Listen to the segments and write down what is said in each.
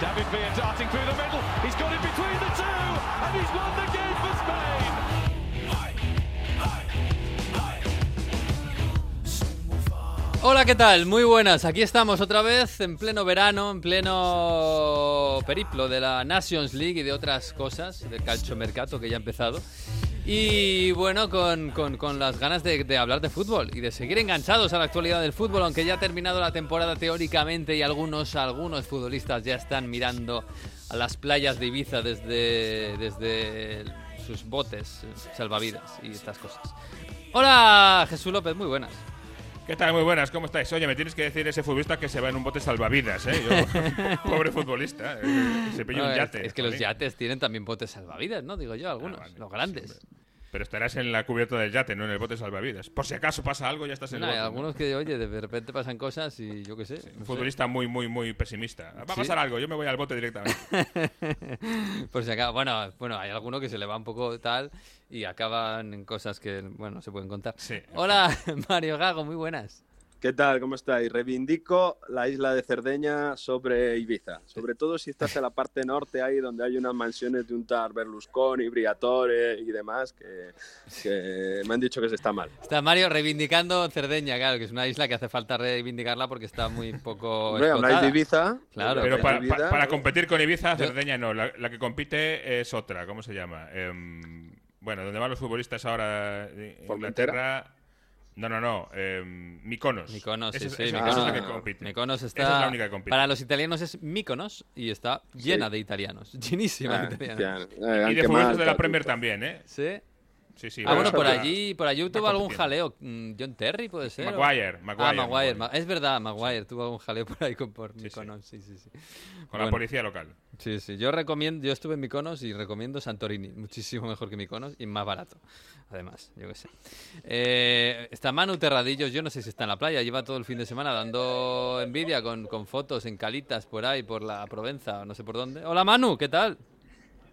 David Villa darting through the middle. He's got it between the two, and he's won the game for Spain. Hola, ¿qué tal? Muy buenas. Aquí estamos otra vez en pleno verano, en pleno periplo de la Nations League y de otras cosas, del calchomercato que ya ha empezado. Y bueno, con, con- con las ganas de, hablar de fútbol y de seguir enganchados a la actualidad del fútbol, aunque ya ha terminado la temporada teóricamente y algunos, algunos futbolistas ya están mirando a las playas de Ibiza desde, desde sus botes salvavidas y estas cosas. Hola, Jesús López, muy buenas. ¿Qué tal? Muy buenas, ¿cómo estáis? Oye, me tienes que decir ese futbolista que se va en un bote salvavidas, ¿eh? Yo, pobre futbolista, eh, se pilla No, un yate. Es, que los yates tienen también botes salvavidas, ¿no? Digo yo, algunos, Ah, vale, los grandes. Pero estarás en la cubierta del yate, no en el bote salvavidas. Por si acaso pasa algo, ya estás en No, el hay bote. ¿no? algunos que, oye, de repente pasan cosas y yo qué sé. Un no sé. futbolista muy, muy, muy pesimista. Va a Sí. pasar algo, yo me voy al bote directamente. Por si acaba, bueno, bueno, hay alguno que se le va un poco tal y acaban en cosas que, bueno, no se pueden contar. Sí. Hola, Mario Gago, muy buenas. ¿Qué tal? ¿Cómo estáis? Reivindico la isla de Cerdeña sobre Ibiza. Sobre todo si estás en la parte norte, ahí donde hay unas mansiones de un tal Berlusconi, Briatore y demás, que, que me han dicho que se está mal. Está Mario reivindicando Cerdeña, claro, que es una isla que hace falta reivindicarla porque está muy poco Hombre, habláis de. Ibiza. Claro, Pero para, Ibiza, para ¿no? competir con Ibiza, Cerdeña no. La, la que compite es otra, ¿cómo se llama? Em, bueno, donde van los futbolistas ahora de ¿Formentera? Inglaterra. No, no, no. em, Mykonos. Mykonos, sí, es- sí, esa- Mykonos. esa es la que compite. Mykonos está. Esa es la única que compite. Para los italianos es Mykonos y está llena de italianos. Llenísima Ah, de italianos. eh, han Y de quemado futbolistas de la. Premier también, ¿eh? Sí. Sí, sí. Ah, bueno, por allí, por allí tuvo algún jaleo. Mm, John Terry puede ser. o- Maguire, Maguire, Ah, Maguire. Maguire. Ma- Es verdad, Maguire tuvo algún jaleo por ahí con por. Mykonos. Sí, sí, sí. Con la policía local. Sí, sí. Yo recomiendo, yo estuve en Mykonos y recomiendo Santorini. Muchísimo mejor que Mykonos y más barato. Además, yo qué sé. Eh, está Manu Terradillos, yo no sé si está en la playa, lleva todo el fin de semana dando envidia con, con fotos en calitas por ahí, por la Provenza, no sé por dónde. Hola Manu, ¿qué tal?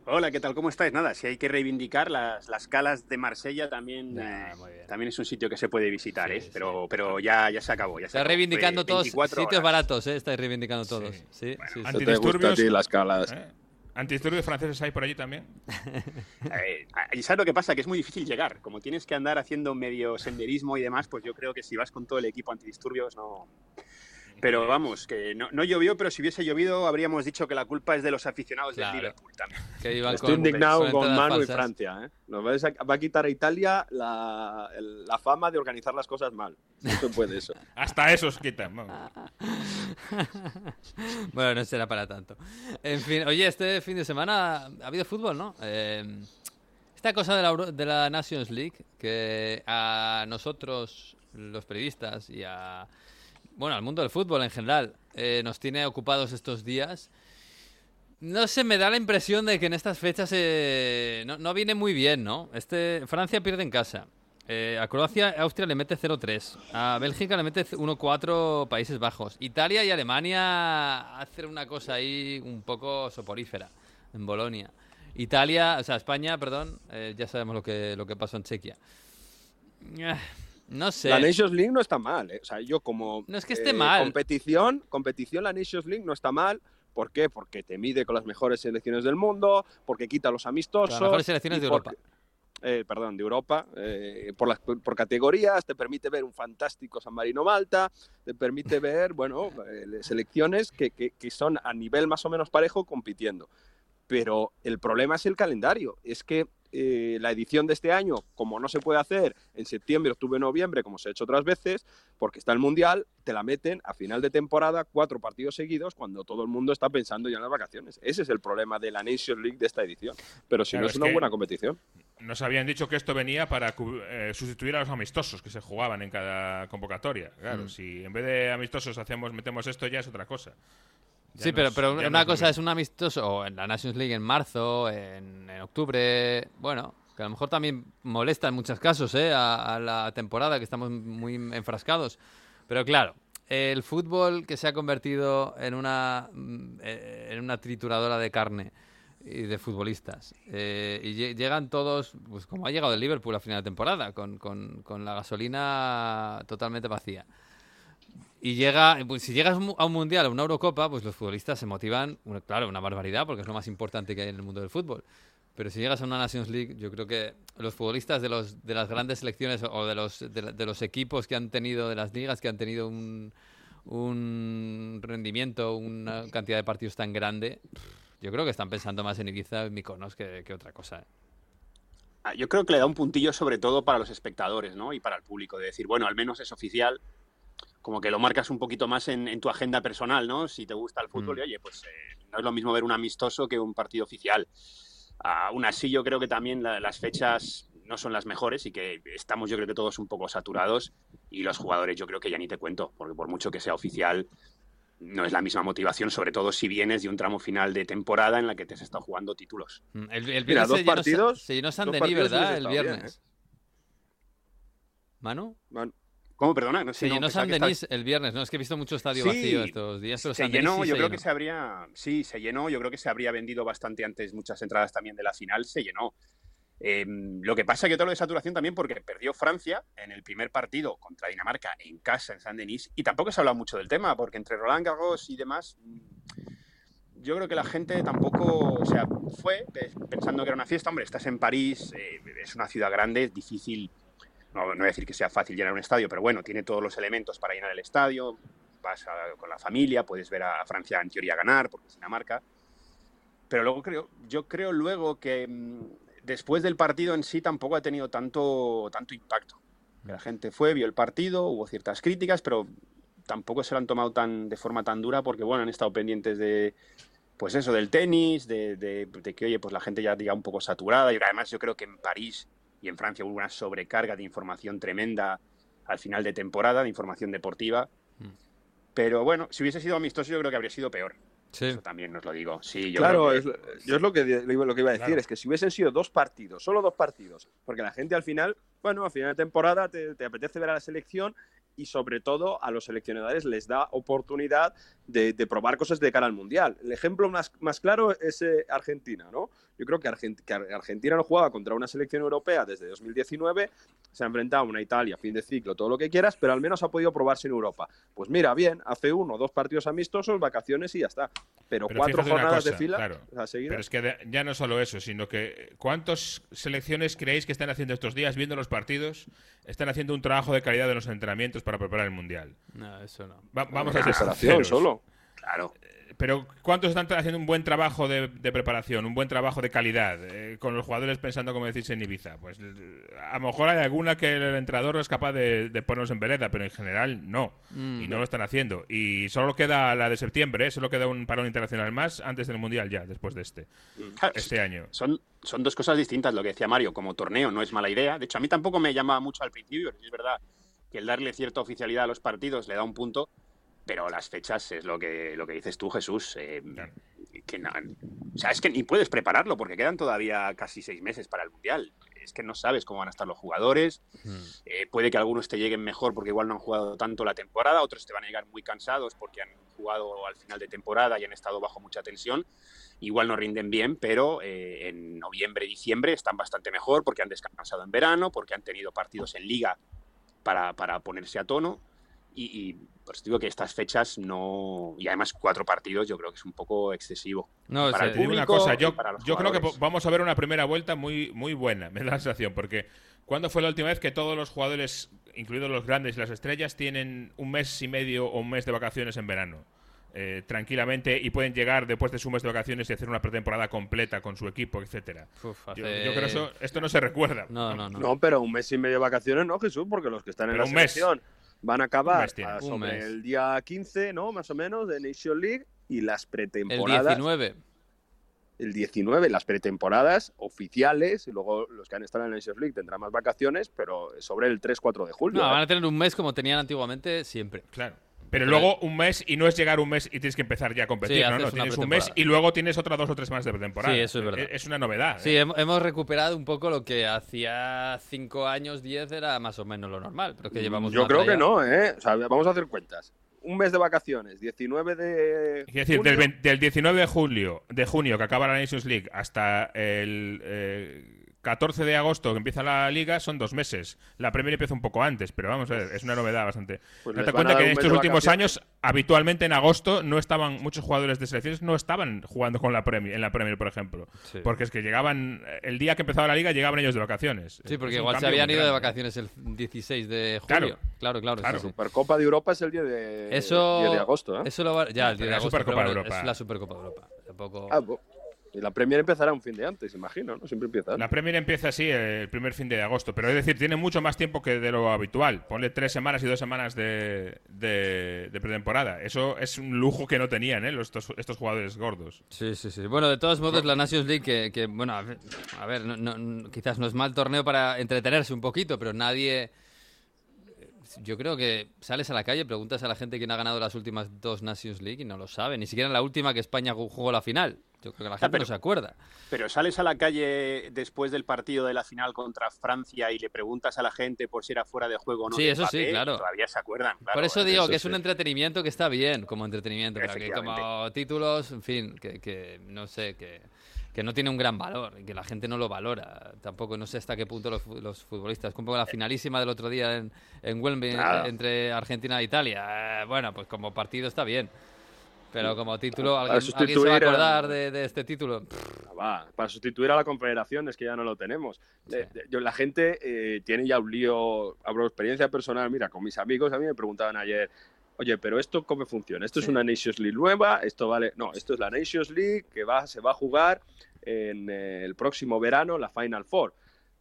Hola, ¿qué tal? ¿Cómo estáis? Nada, si hay que reivindicar las, las calas de Marsella también, Nah, eh, también es un sitio que se puede visitar, Sí, ¿eh? sí. pero, pero ya, ya se acabó. Ya se Está acabó. reivindicando Fue todos 24 sitios horas. baratos, ¿eh? Estáis reivindicando todos. Sí, sí, sí. Eso te gusta a ti, las calas. ¿eh? ¿Antidisturbios franceses hay por allí también? Eh, y sabes lo que pasa, que es muy difícil llegar. Como tienes que andar haciendo medio senderismo y demás, pues yo creo que si vas con todo el equipo antidisturbios no... Pero vamos, que no, no llovió, pero si hubiese llovido habríamos dicho que la culpa es de los aficionados Claro. del Liverpool también. Que iban Estoy con- indignado con Manu y. Francia. ¿eh? Nos a- va a quitar a Italia la, el- la fama de organizar las cosas mal. No se puede eso. Hasta esos quitan. vamos. bueno, no será para tanto. En fin, oye, este fin de semana ha habido fútbol, ¿no? Eh, esta cosa de la, de la Nations League, que a nosotros, los periodistas, y a. Bueno, al mundo del fútbol en general, eh, nos tiene ocupados estos días. No sé, me da la impresión de que en estas fechas eh, no, no viene muy bien, ¿no? Este, Francia pierde en casa. Eh, a Croacia, Austria le mete 0-3. A Bélgica le mete 1-4 Países Bajos. Italia y Alemania hacen una cosa ahí un poco soporífera en Bolonia. Italia, o sea, España, perdón, ya sabemos lo que, lo que pasó en Chequia. Eh, No sé. La Nations League no está mal. ¿eh? O sea, yo como No es que esté mal. competición, competición, la Nations League no está mal. ¿Por qué? Porque te mide con las mejores selecciones del mundo, porque quita los amistosos. Las mejores selecciones de porque- Europa. eh, perdón, de Europa, eh, por, las, por categorías, te permite ver un fantástico San Marino Malta, te permite ver, bueno, eh, selecciones que, que- que son a nivel más o menos parejo compitiendo. Pero el problema es el calendario, es que eh, la edición de este año, como no se puede hacer en septiembre, octubre, noviembre, como se ha hecho otras veces, porque está el Mundial, te la meten a final de temporada, cuatro partidos seguidos, cuando todo el mundo está pensando ya en las vacaciones. Ese es el problema de la Nations League de esta edición. Pero si Claro, no es, es una buena competición. Nos habían dicho que esto venía para eh, sustituir a los amistosos que se jugaban en cada convocatoria. Claro, Mm. si en vez de amistosos hacemos metemos esto ya es otra cosa. Sí, pero, no pero no una cosa es un amistoso o en la Nations League en marzo, en, en octubre, bueno, que a lo mejor también molesta en muchos casos ¿eh? a, a la temporada, que estamos muy enfrascados. Pero claro, el fútbol que se ha convertido en una, mm, eh, en una trituradora de carne y de futbolistas. Eh, y lle- llegan todos, pues como ha llegado el Liverpool a final de temporada, con, con- con la gasolina totalmente vacía. Y llega, pues, si llegas a un mundial, a una Eurocopa, pues los futbolistas se motivan, claro, una barbaridad, porque es lo más importante que hay en el mundo del fútbol. Pero si llegas a una Nations League, yo creo que los futbolistas de, los, de las grandes selecciones o de los, de, los equipos que han tenido, de las ligas que han tenido un, un rendimiento, una cantidad de partidos tan grande, yo creo que están pensando más en Ibiza y Mykonos que, que otra cosa. ¿eh? Ah, Yo creo que le da un puntillo sobre todo para los espectadores, ¿no? Y para el público, de decir, bueno, al menos es oficial, como que lo marcas un poquito más en, en tu agenda personal, ¿no? Si te gusta el fútbol, Mm. y oye, pues eh, no es lo mismo ver un amistoso que un partido oficial. Aún así, yo creo que también la- las fechas no son las mejores y que estamos, yo creo que todos un poco saturados y los jugadores, yo creo que ya ni te cuento, porque por mucho que sea oficial, no es la misma motivación, sobre todo si vienes de un tramo final de temporada en la que te has estado jugando títulos. Mm, El, el Mira, viernes dos se llenó partidos- se llenó San Denis, ¿verdad? El estado bien, viernes. ¿Manu? Man, ¿Cómo? Perdona. No, Se sí, no, llenó San que Denis el viernes, ¿no? Es que he visto mucho estadio Sí, vacío estos días, pero se San Denis llenó, sí yo se creo que llenó. se habría, sí, se llenó, yo creo que se habría vendido bastante antes muchas entradas también de la final, se llenó. Eh, lo que pasa es que todo lo de saturación también porque perdió Francia en el primer partido contra Dinamarca en casa en San Denis y tampoco se ha hablado mucho del tema porque entre Roland Garros y demás mm, yo creo que la gente tampoco, o sea, fue pe- pensando que era una fiesta, hombre, estás en París, eh, es una ciudad grande, es difícil, no, no voy a decir que sea fácil llenar un estadio, pero bueno, tiene todos los elementos para llenar el estadio, vas a- con la familia, puedes ver a Francia en teoría ganar, porque es Dinamarca. Pero luego creo, yo creo luego que mm, después del partido en sí tampoco ha tenido tanto, tanto impacto. La gente fue, vio el partido, hubo ciertas críticas, pero tampoco se lo han tomado tan, de forma tan dura porque, bueno, han estado pendientes de, pues eso, del tenis, de, de- de que, oye, pues la gente ya diga un poco saturada. Y además yo creo que en París y en Francia hubo una sobrecarga de información tremenda al final de temporada, de información deportiva. Mm. Pero bueno, si hubiese sido amistoso yo creo que habría sido peor. Sí. Eso también os lo digo. Sí, yo claro, creo que- es- yo es lo que, lo que iba a decir, Claro. es que si hubiesen sido dos partidos, solo dos partidos, porque la gente al final, bueno, a final de temporada te, te apetece ver a la selección y sobre todo a los seleccionadores les da oportunidad de, de probar cosas de cara al Mundial. El ejemplo más, más claro es eh, Argentina, ¿no? Yo creo que, Argent- que Ar- Argentina no jugaba contra una selección europea desde 2019, se ha enfrentado a una Italia, fin de ciclo, todo lo que quieras, pero al menos ha podido probarse en Europa. Pues mira, bien, hace uno o dos partidos amistosos, vacaciones y ya está. Pero, Pero cuatro jornadas de fila claro. a seguir. Pero es que de- ya no solo eso, sino que ¿cuántas selecciones creéis que están haciendo estos días, viendo los partidos, están haciendo un trabajo de calidad en los entrenamientos para preparar el Mundial? No, eso no. Va- vamos a ser solo. Claro. Pero ¿cuántos están haciendo un buen trabajo de, de preparación, un buen trabajo de calidad, eh, con los jugadores pensando, como decís, en Ibiza? Pues a lo mejor hay alguna que el entrenador es capaz de, de ponernos en vereda, pero en general no. Mm. Y no lo están haciendo. Y solo queda la de septiembre, ¿eh? solo queda un parón internacional más antes del Mundial ya, después de este, Claro, este año. Son, son dos cosas distintas, lo que decía Mario. Como torneo no es mala idea. De hecho, a mí tampoco me llamaba mucho al principio. Es verdad que el darle cierta oficialidad a los partidos le da un punto, pero las fechas es lo que, lo que dices tú, Jesús. eh, Claro. que no- o sea, es que ni puedes prepararlo porque quedan todavía casi seis meses para el Mundial. Es que no sabes cómo van a estar los jugadores. Mm. Eh, puede que algunos te lleguen mejor porque igual no han jugado tanto la temporada, otros te van a llegar muy cansados porque han jugado al final de temporada y han estado bajo mucha tensión. Igual no rinden bien, pero eh, en noviembre, diciembre están bastante mejor porque han descansado en verano, porque han tenido partidos en liga para, para ponerse a tono. Y, y pues digo que estas fechas no. Y además, cuatro partidos yo creo que es un poco excesivo. No, Para o el sea, Te digo una público cosa, yo, para los yo creo que vamos a ver una primera vuelta muy, muy buena, me da la sensación, porque ¿cuándo fue la última vez que todos los jugadores, incluidos los grandes y las estrellas, tienen un mes y medio o un mes de vacaciones en verano? eh, tranquilamente y pueden llegar después de su mes de vacaciones y hacer una pretemporada completa con su equipo, etcétera. uf, Yo, hace- yo creo que eso, esto no se recuerda. No, no, no. No, pero un mes y medio de vacaciones, no, Jesús, porque los que están en Pero la un mes. Van a acabar sobre el día 15, ¿no? Más o menos, de Nation League y las El pretemporadas. 19. el 19, las pretemporadas oficiales, y luego los que han estado en la Nations League tendrán más vacaciones, pero sobre el 3-4 de julio. No, ¿eh? van a tener un mes como tenían antiguamente siempre. Claro. Pero luego un mes, y no es llegar un mes y tienes que empezar ya a competir, Sí, no, no, tienes un mes y luego tienes otras dos o tres más de pretemporada. Sí, eso es verdad. Es, una novedad. Sí, ¿eh? hem- hemos recuperado un poco lo que hacía 5 años, 10 era más o menos lo normal, pero que llevamos Yo creo que no, ¿eh? O sea, vamos a hacer cuentas. Un mes de vacaciones, 19 de. Quiero decir, junio, del, 20 del 19 de julio, de junio, que acaba la Nations League, hasta el eh, 14 de agosto, que empieza la liga, son dos meses. La Premier empieza un poco antes, pero vamos a ver, es una novedad bastante. Pues cuenta que en estos últimos vacaciones. años, habitualmente en agosto, no estaban muchos jugadores de selecciones no estaban jugando con la Premier, en la Premier, por ejemplo. Sí. Porque es que llegaban, el día que empezaba la liga, llegaban ellos de vacaciones. Sí, porque igual se habían ido de vacaciones el 16 de Claro. julio. Claro, claro. sí, Claro. sí. Supercopa de Europa es el 10 de, Eso, 10 de agosto, ¿eh? Eso lo va- ya, el 10 de agosto, Supercopa pero de Europa. es la Supercopa de Europa. Tampoco... Ah, y la Premier empezará un fin de antes, imagino, ¿no? Siempre empieza. antes. La Premier empieza así el primer fin de agosto, pero es decir, tiene mucho más tiempo que de lo habitual. Ponle tres semanas y dos semanas de, de, de pretemporada. Eso es un lujo que no tenían ¿eh? Los- estos, estos jugadores gordos. Sí, sí, sí. Bueno, de todos modos, la Nations League, que, que, bueno, a ver, a ver, no- no- no- quizás no es mal torneo para entretenerse un poquito, pero nadie... Yo creo que sales a la calle, preguntas a la gente quién ha ganado las últimas dos Nations League y no lo sabe. Ni siquiera en la última que España ju- jugó la final. Yo creo que la gente pero- no se acuerda. Pero sales a la calle después del partido de la final contra Francia y le preguntas a la gente por si era fuera de juego o no. Sí, eso sí, Mbappé, claro. Todavía se acuerdan. claro, Por eso digo eso que es sí. un entretenimiento que está bien como entretenimiento, pero que como títulos, en fin, que, que no sé, que, que no tiene un gran valor y que la gente no lo valora. Tampoco, no sé hasta qué punto los, fu- los futbolistas. Como la finalísima del otro día en, en Wembley Claro. entre Argentina e Italia. eh, bueno, pues como partido está bien. Pero como título, ¿alguien, alguien se va a sustituir a- acordar de, de este título? Pff, Va, para sustituir a la Confederación es que ya no lo tenemos. Sí. Eh, yo, la gente eh, tiene ya un lío, hablo de experiencia personal, mira, con mis amigos a mí me preguntaban ayer, oye, pero esto cómo funciona? ¿Esto es Sí. una Nations League nueva? ¿Esto vale? No, esto es la Nations League que va, se va a jugar en eh, el próximo verano, la Final Four,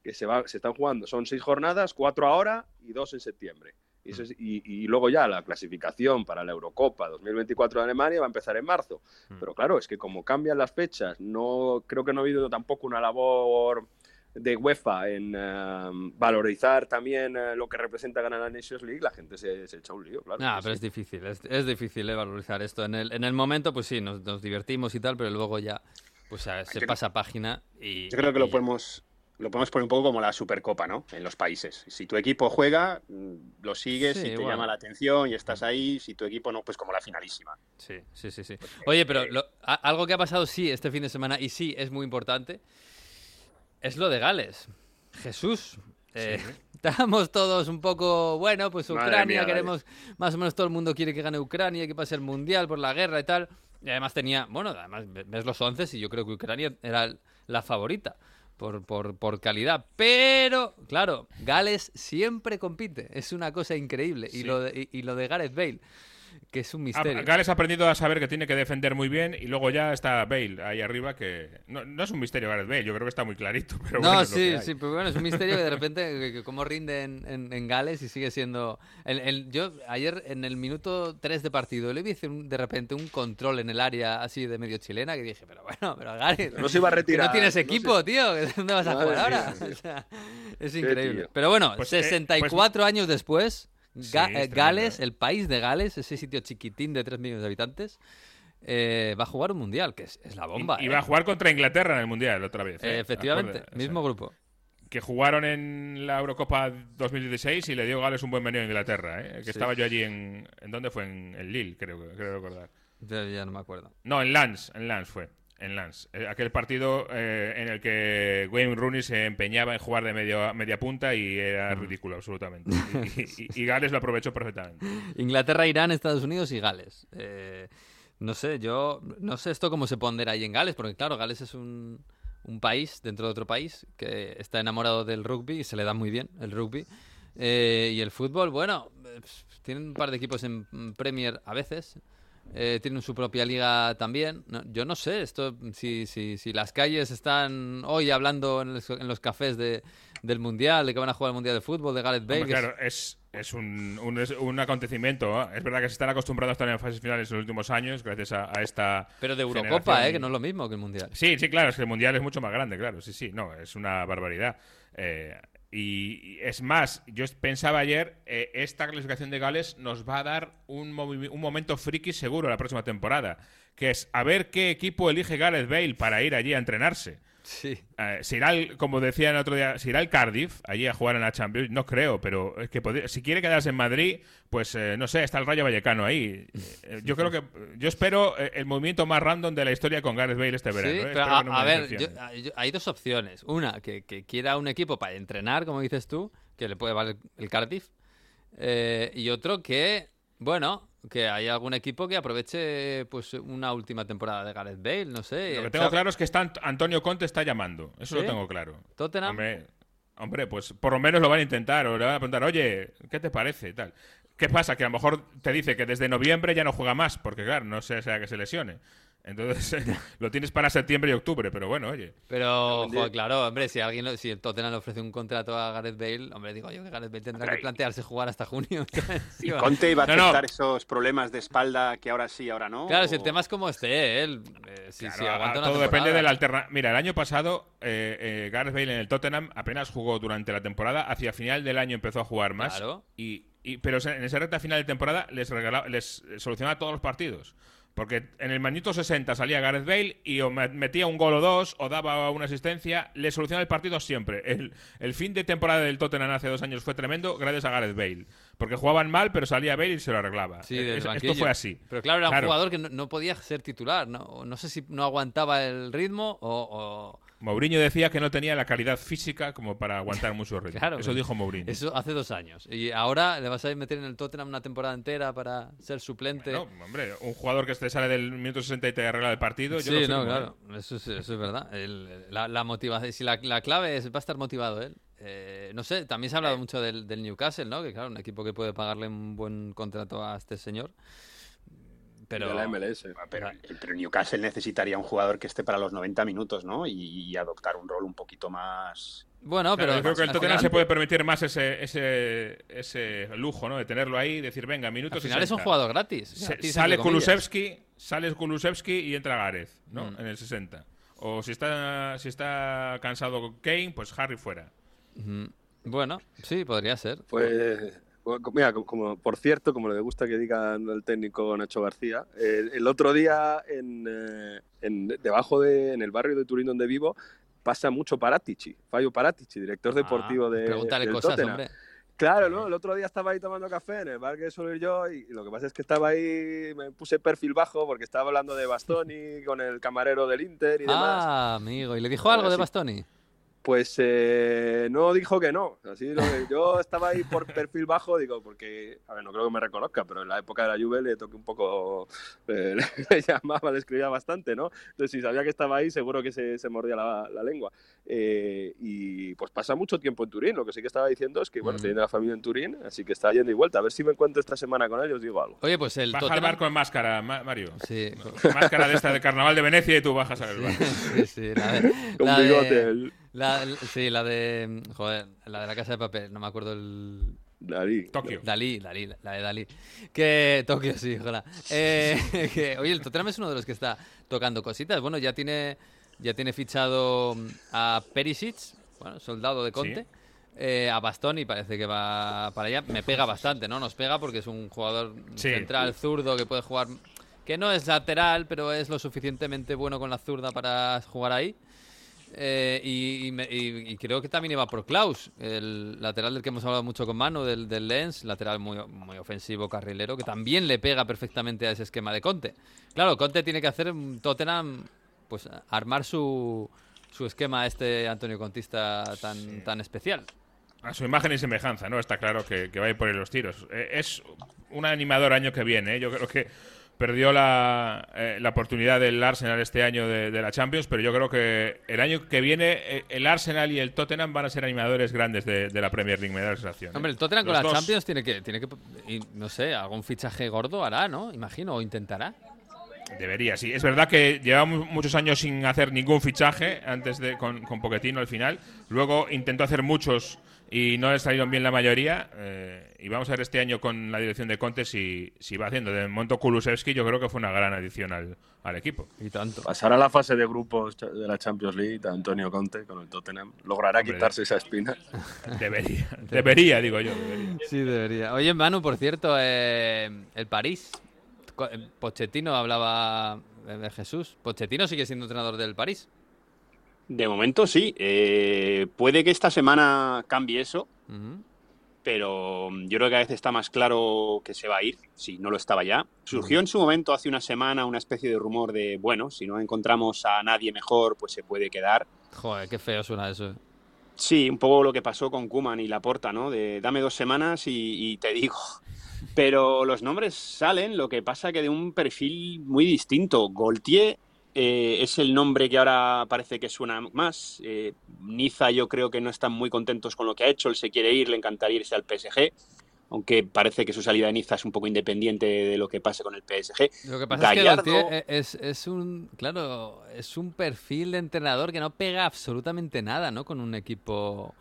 que se, va, se están jugando, son seis jornadas, cuatro ahora y dos en septiembre. Y, eso es- y- y luego ya la clasificación para la Eurocopa 2024 de Alemania va a empezar en marzo. Pero claro, es que como cambian las fechas, no creo que no ha habido tampoco una labor de UEFA en eh, valorizar también eh, lo que representa ganar la Nations League, la gente se, se echa un lío, claro. Nah, Sí, pero es sí. difícil, es, es difícil eh, valorizar esto. En el, en el momento, pues sí, nos, nos divertimos y tal, pero luego ya pues, eh, se que- pasa página y... Yo creo que lo podemos, lo podemos poner un poco como la Supercopa, ¿no? En los países. Si tu equipo juega, mm, lo sigues, Sí, si te bueno. llama la atención y estás ahí. Si tu equipo no, pues como la finalísima. Sí, sí, sí, sí. Oye, pero lo- a- algo que ha pasado sí este fin de semana y sí es muy importante es lo de Gales. Jesús. eh, Estábamos todos un poco, bueno, pues Ucrania, mía, queremos, más o menos todo el mundo quiere que gane Ucrania, que pase el Mundial por la guerra y tal. Y además tenía, bueno, además ve- ves los once y yo creo que Ucrania era la favorita por, por, por calidad. Pero, claro, Gales siempre compite, es una cosa increíble. Y, lo de, y, y lo de Gareth Bale, que es un misterio. Ha- Gales ha aprendido a saber que tiene que defender muy bien y luego ya está Bale ahí arriba que no, no es un misterio Gareth Bale, yo creo que está muy clarito, pero No, bueno, sí, sí, pero bueno, es un misterio que de repente que- que cómo rinde en, en- en Gales y sigue siendo... el- el- yo ayer en el minuto 3 de partido le vi hacer un- de repente un control en el área así de medio chilena que dije, pero bueno, pero Gales... No se iba a retirar. no tienes no equipo, sé. tío. ¿Dónde vas a Madre jugar ahora? tío. O sea, es increíble. tío. Pero bueno, Pues, eh, 64 años después, Ga- Gales, el país de Gales, ese sitio chiquitín de 3 millones de habitantes, eh, va a jugar un mundial, que es, es la bomba. Y, y ¿eh? va a jugar contra Inglaterra en el Mundial otra vez. Eh, efectivamente, mismo grupo. Que jugaron en la Eurocopa 2016 y le dio Gales un buen menú a Inglaterra. ¿eh? Que Sí. estaba yo allí en... ¿En dónde fue? En, en Lille, creo, creo recordar. Ya, ya no me acuerdo. No, en Lens, en Lens fue. En Lens. Eh, aquel partido eh, en el que Wayne Rooney se empeñaba en jugar de medio, media punta y era ridículo, absolutamente. Y, y- y Gales lo aprovechó perfectamente. Inglaterra, Irán, Estados Unidos y Gales. Eh, no sé, yo no sé esto cómo se pondrá ahí en Gales, porque claro, Gales es un, un país dentro de otro país que está enamorado del rugby y se le da muy bien el rugby. Eh, y el fútbol, bueno, eh, tienen un par de equipos en Premier a veces. Eh, tienen su propia liga también. No, yo no sé esto si, si, si las calles están hoy hablando en los, en los cafés de, del Mundial, de que van a jugar el Mundial de Fútbol, de Gareth Bale. Hombre, claro, es, es, un, un- es un acontecimiento. ¿eh? Es verdad que se están acostumbrados a estar en fases finales en los últimos años gracias a, a esta. Pero de Eurocopa. ¿eh? Que no es lo mismo que el Mundial. Sí, sí, claro, es que el mundial es mucho más grande, claro. Sí, sí, no, es una barbaridad. Eh, Y, es más, yo pensaba ayer, eh, esta clasificación de Gales nos va a dar un, un momento friki seguro la próxima temporada, que es a ver qué equipo elige Gareth Bale para ir allí a entrenarse. Sí. Eh, se irá, el- como decía el otro día, se irá el Cardiff allí a jugar en la Champions. No creo, pero es que si quiere quedarse en Madrid, pues eh, no sé, está el Rayo Vallecano ahí. Eh, yo creo que, yo espero eh, el movimiento más random de la historia con Gareth Bale este verano. Pero a, no ver, yo- hay- yo- hay dos opciones. Una, que, que quiera un equipo para entrenar, como dices tú, que le puede valer el Cardiff. Y otro que, bueno, que hay algún equipo que aproveche pues una última temporada de Gareth Bale, no sé. Lo que tengo claro es que está Ant- Antonio Conte está llamando. Eso ¿Sí? lo tengo claro. Tottenham. Hombre, hombre, pues por lo menos lo van a intentar. O le van a preguntar, oye, ¿qué te parece? Tal. ¿Qué pasa? Que a lo mejor te dice que desde noviembre ya no juega más, porque claro, no sé sea que se lesione. Entonces lo tienes para septiembre y octubre, pero bueno, oye. Pero, joder, claro, hombre, si alguien, lo- si el Tottenham le ofrece un contrato a Gareth Bale, hombre, digo yo que Gareth Bale tendrá que plantearse jugar hasta junio. Sí, Y va. Conte iba a No, no. aceptar esos problemas de espalda que ahora sí, ahora no. Claro, si el tema es como esté él. eh, si, Claro, si aguanta una todo depende de la alternativa. Mira, el año pasado, eh, eh, Gareth Bale en el Tottenham apenas jugó durante la temporada. Hacia final del año empezó a jugar más. Claro. Y, y- pero en esa recta final de temporada les, regalaba, les solucionaba todos los partidos. Porque en el minuto 60 salía Gareth Bale y o me- metía un gol o dos o daba una asistencia. Le solucionaba el partido siempre. El, el fin de temporada del Tottenham hace dos años fue tremendo gracias a Gareth Bale. Porque jugaban mal, pero salía Bale y se lo arreglaba. Sí, Eh, es- esto fue así. Pero claro, era Claro. un jugador que no, no podía ser titular. No, no sé si no aguantaba el ritmo o. o- Mourinho decía que no tenía la calidad física como para aguantar mucho ritmo. Claro, Eso pero dijo Mourinho. Eso hace dos años. Y ahora le vas a meter en el Tottenham una temporada entera para ser suplente. No, hombre, un jugador que te sale del minuto 60 y te arregla el partido. yo sí, lo no, firmo, ¿eh? claro. Eso es, eso es verdad. El- la, la motivación. Si la, la clave es va a estar motivado él. Eh, no sé, también se ha hablado mucho del, del Newcastle, ¿no? Que claro, un equipo que puede pagarle un buen contrato a este señor. Pero. de la MLS. Pero, pero Newcastle necesitaría un jugador que esté para los 90 minutos, ¿no? Y, y adoptar un rol un poquito más. Bueno, Claro, pero. yo creo que el al Tottenham final- se puede permitir más ese, ese, ese lujo, ¿no? De tenerlo ahí y decir, venga, minuto Al final es un 60. jugador gratis. Se- Gratis, sale. Kulusevski, sale Kulusevski y entra Gareth, ¿no? Mm. En el 60. O si está, si está cansado Kane, pues Harry fuera. Bueno, sí, podría ser. Pues, mira, co- como, por cierto, como le gusta que digan el técnico Nacho García, el, el otro día en, eh, en- debajo de, en el barrio de Turín donde vivo, pasa mucho Paratici, Fabio Paratici, director deportivo Ah, de Pregúntale del cosas, Tottenham. hombre. Claro, ¿no? El otro día estaba ahí tomando café en el bar que suelo ir yo y, lo que pasa es que estaba ahí, me puse perfil bajo porque estaba hablando de Bastoni con el camarero del Inter y demás. Ah, amigo. ¿Y le dijo algo de. Bastoni? Pues eh, no dijo que no. Así lo que- yo estaba ahí por perfil bajo, digo, porque, a ver, no creo que me reconozca, pero en la época de la Juve le toqué un poco, eh, le llamaba, le escribía bastante, ¿no? Entonces, si sabía que estaba ahí, seguro que se, se mordía la, la lengua. Eh, y pues pasa mucho tiempo en Turín. Lo que sí que estaba diciendo es que, bueno, Mm. tiene la familia en Turín, así que está yendo y vuelta. A ver si me encuentro esta semana con ellos, digo algo. Oye, pues el Baja al Tottenham... barco en máscara, Ma- Mario. Sí, Máscara de esta de Carnaval de Venecia y tú bajas al barco. sí, sí, la de... Con la bigote, la- sí, la de... Joder, la de la casa de papel, no me acuerdo el... Dalí. Tokio. Dalí, Dalí, la de Dalí. Que Tokio, sí, ojalá. Eh, que, oye, el Tottenham es uno de los que está tocando cositas. Bueno, ya tiene, ya tiene fichado a Perisic, bueno, soldado de Conte. Sí. Eh, a Bastoni parece que va para allá. Me pega bastante, ¿no? Nos pega porque es un jugador Sí. central zurdo que puede jugar. Que no es lateral, pero es lo suficientemente bueno con la zurda para jugar ahí. Eh, y, y me- y- y creo que también iba por Klaus, el lateral del que hemos hablado mucho con Manu, del, del Lens, lateral muy, muy ofensivo, carrilero, que también le pega perfectamente a ese esquema de Conte. Claro, Conte tiene que hacer Tottenham, pues armar su, su esquema a este Antonio Contista tan, tan especial. A su imagen y semejanza, ¿no? Está claro que, que va a ir por los tiros. Eh, es un animador año que viene, ¿eh? Yo creo que perdió la, eh, la oportunidad del Arsenal este año de, de la Champions, pero yo creo que el año que viene eh, el Arsenal y el Tottenham van a ser animadores grandes de, de la Premier League, me da la sensación. ¿eh? Hombre, el Tottenham con la Champions tiene que, tiene que, no sé, algún fichaje gordo hará, ¿no? Imagino, o intentará. Debería, sí. Es verdad que llevamos muchos años sin hacer ningún fichaje antes de con, con Pochettino al final. Luego intentó hacer muchos y no les salieron bien la mayoría. eh, y vamos a ver este año con la dirección de Conte si, si va haciendo. De momento Kulusevski yo creo que fue una gran adición al, al equipo. Y tanto. Pasará a la fase de grupos de la Champions League Antonio Conte con el Tottenham. Logrará Hombre. quitarse esa espina. Debería, debería, digo yo. debería. Sí, debería. Oye, Manu, por cierto, eh, el París. Eh, Pochettino hablaba eh, de Jesús. Pochettino sigue siendo entrenador del París. De momento sí. Eh, puede que esta semana cambie eso, pero yo creo que a veces está más claro que se va a ir, si no lo estaba ya. Surgió en su momento hace una semana una especie de rumor de, bueno, si no encontramos a nadie mejor, pues se puede quedar. Joder, qué feo suena eso. eh. Sí, un poco lo que pasó con Kuman y Laporta, ¿no? De dame dos semanas y, y te digo. Pero los nombres salen, lo que pasa que de un perfil muy distinto. Gaultier eh, es el nombre que ahora parece que suena más. Eh, Niza yo creo que no están muy contentos con lo que ha hecho, él se quiere ir, le encantaría irse al PSG, aunque parece que su salida de Niza es un poco independiente de lo que pase con el PSG. Lo que pasa Gallardo- es que Gaultier e- es, es un, claro, es un perfil de entrenador que no pega absolutamente nada, ¿no? Con un equipo.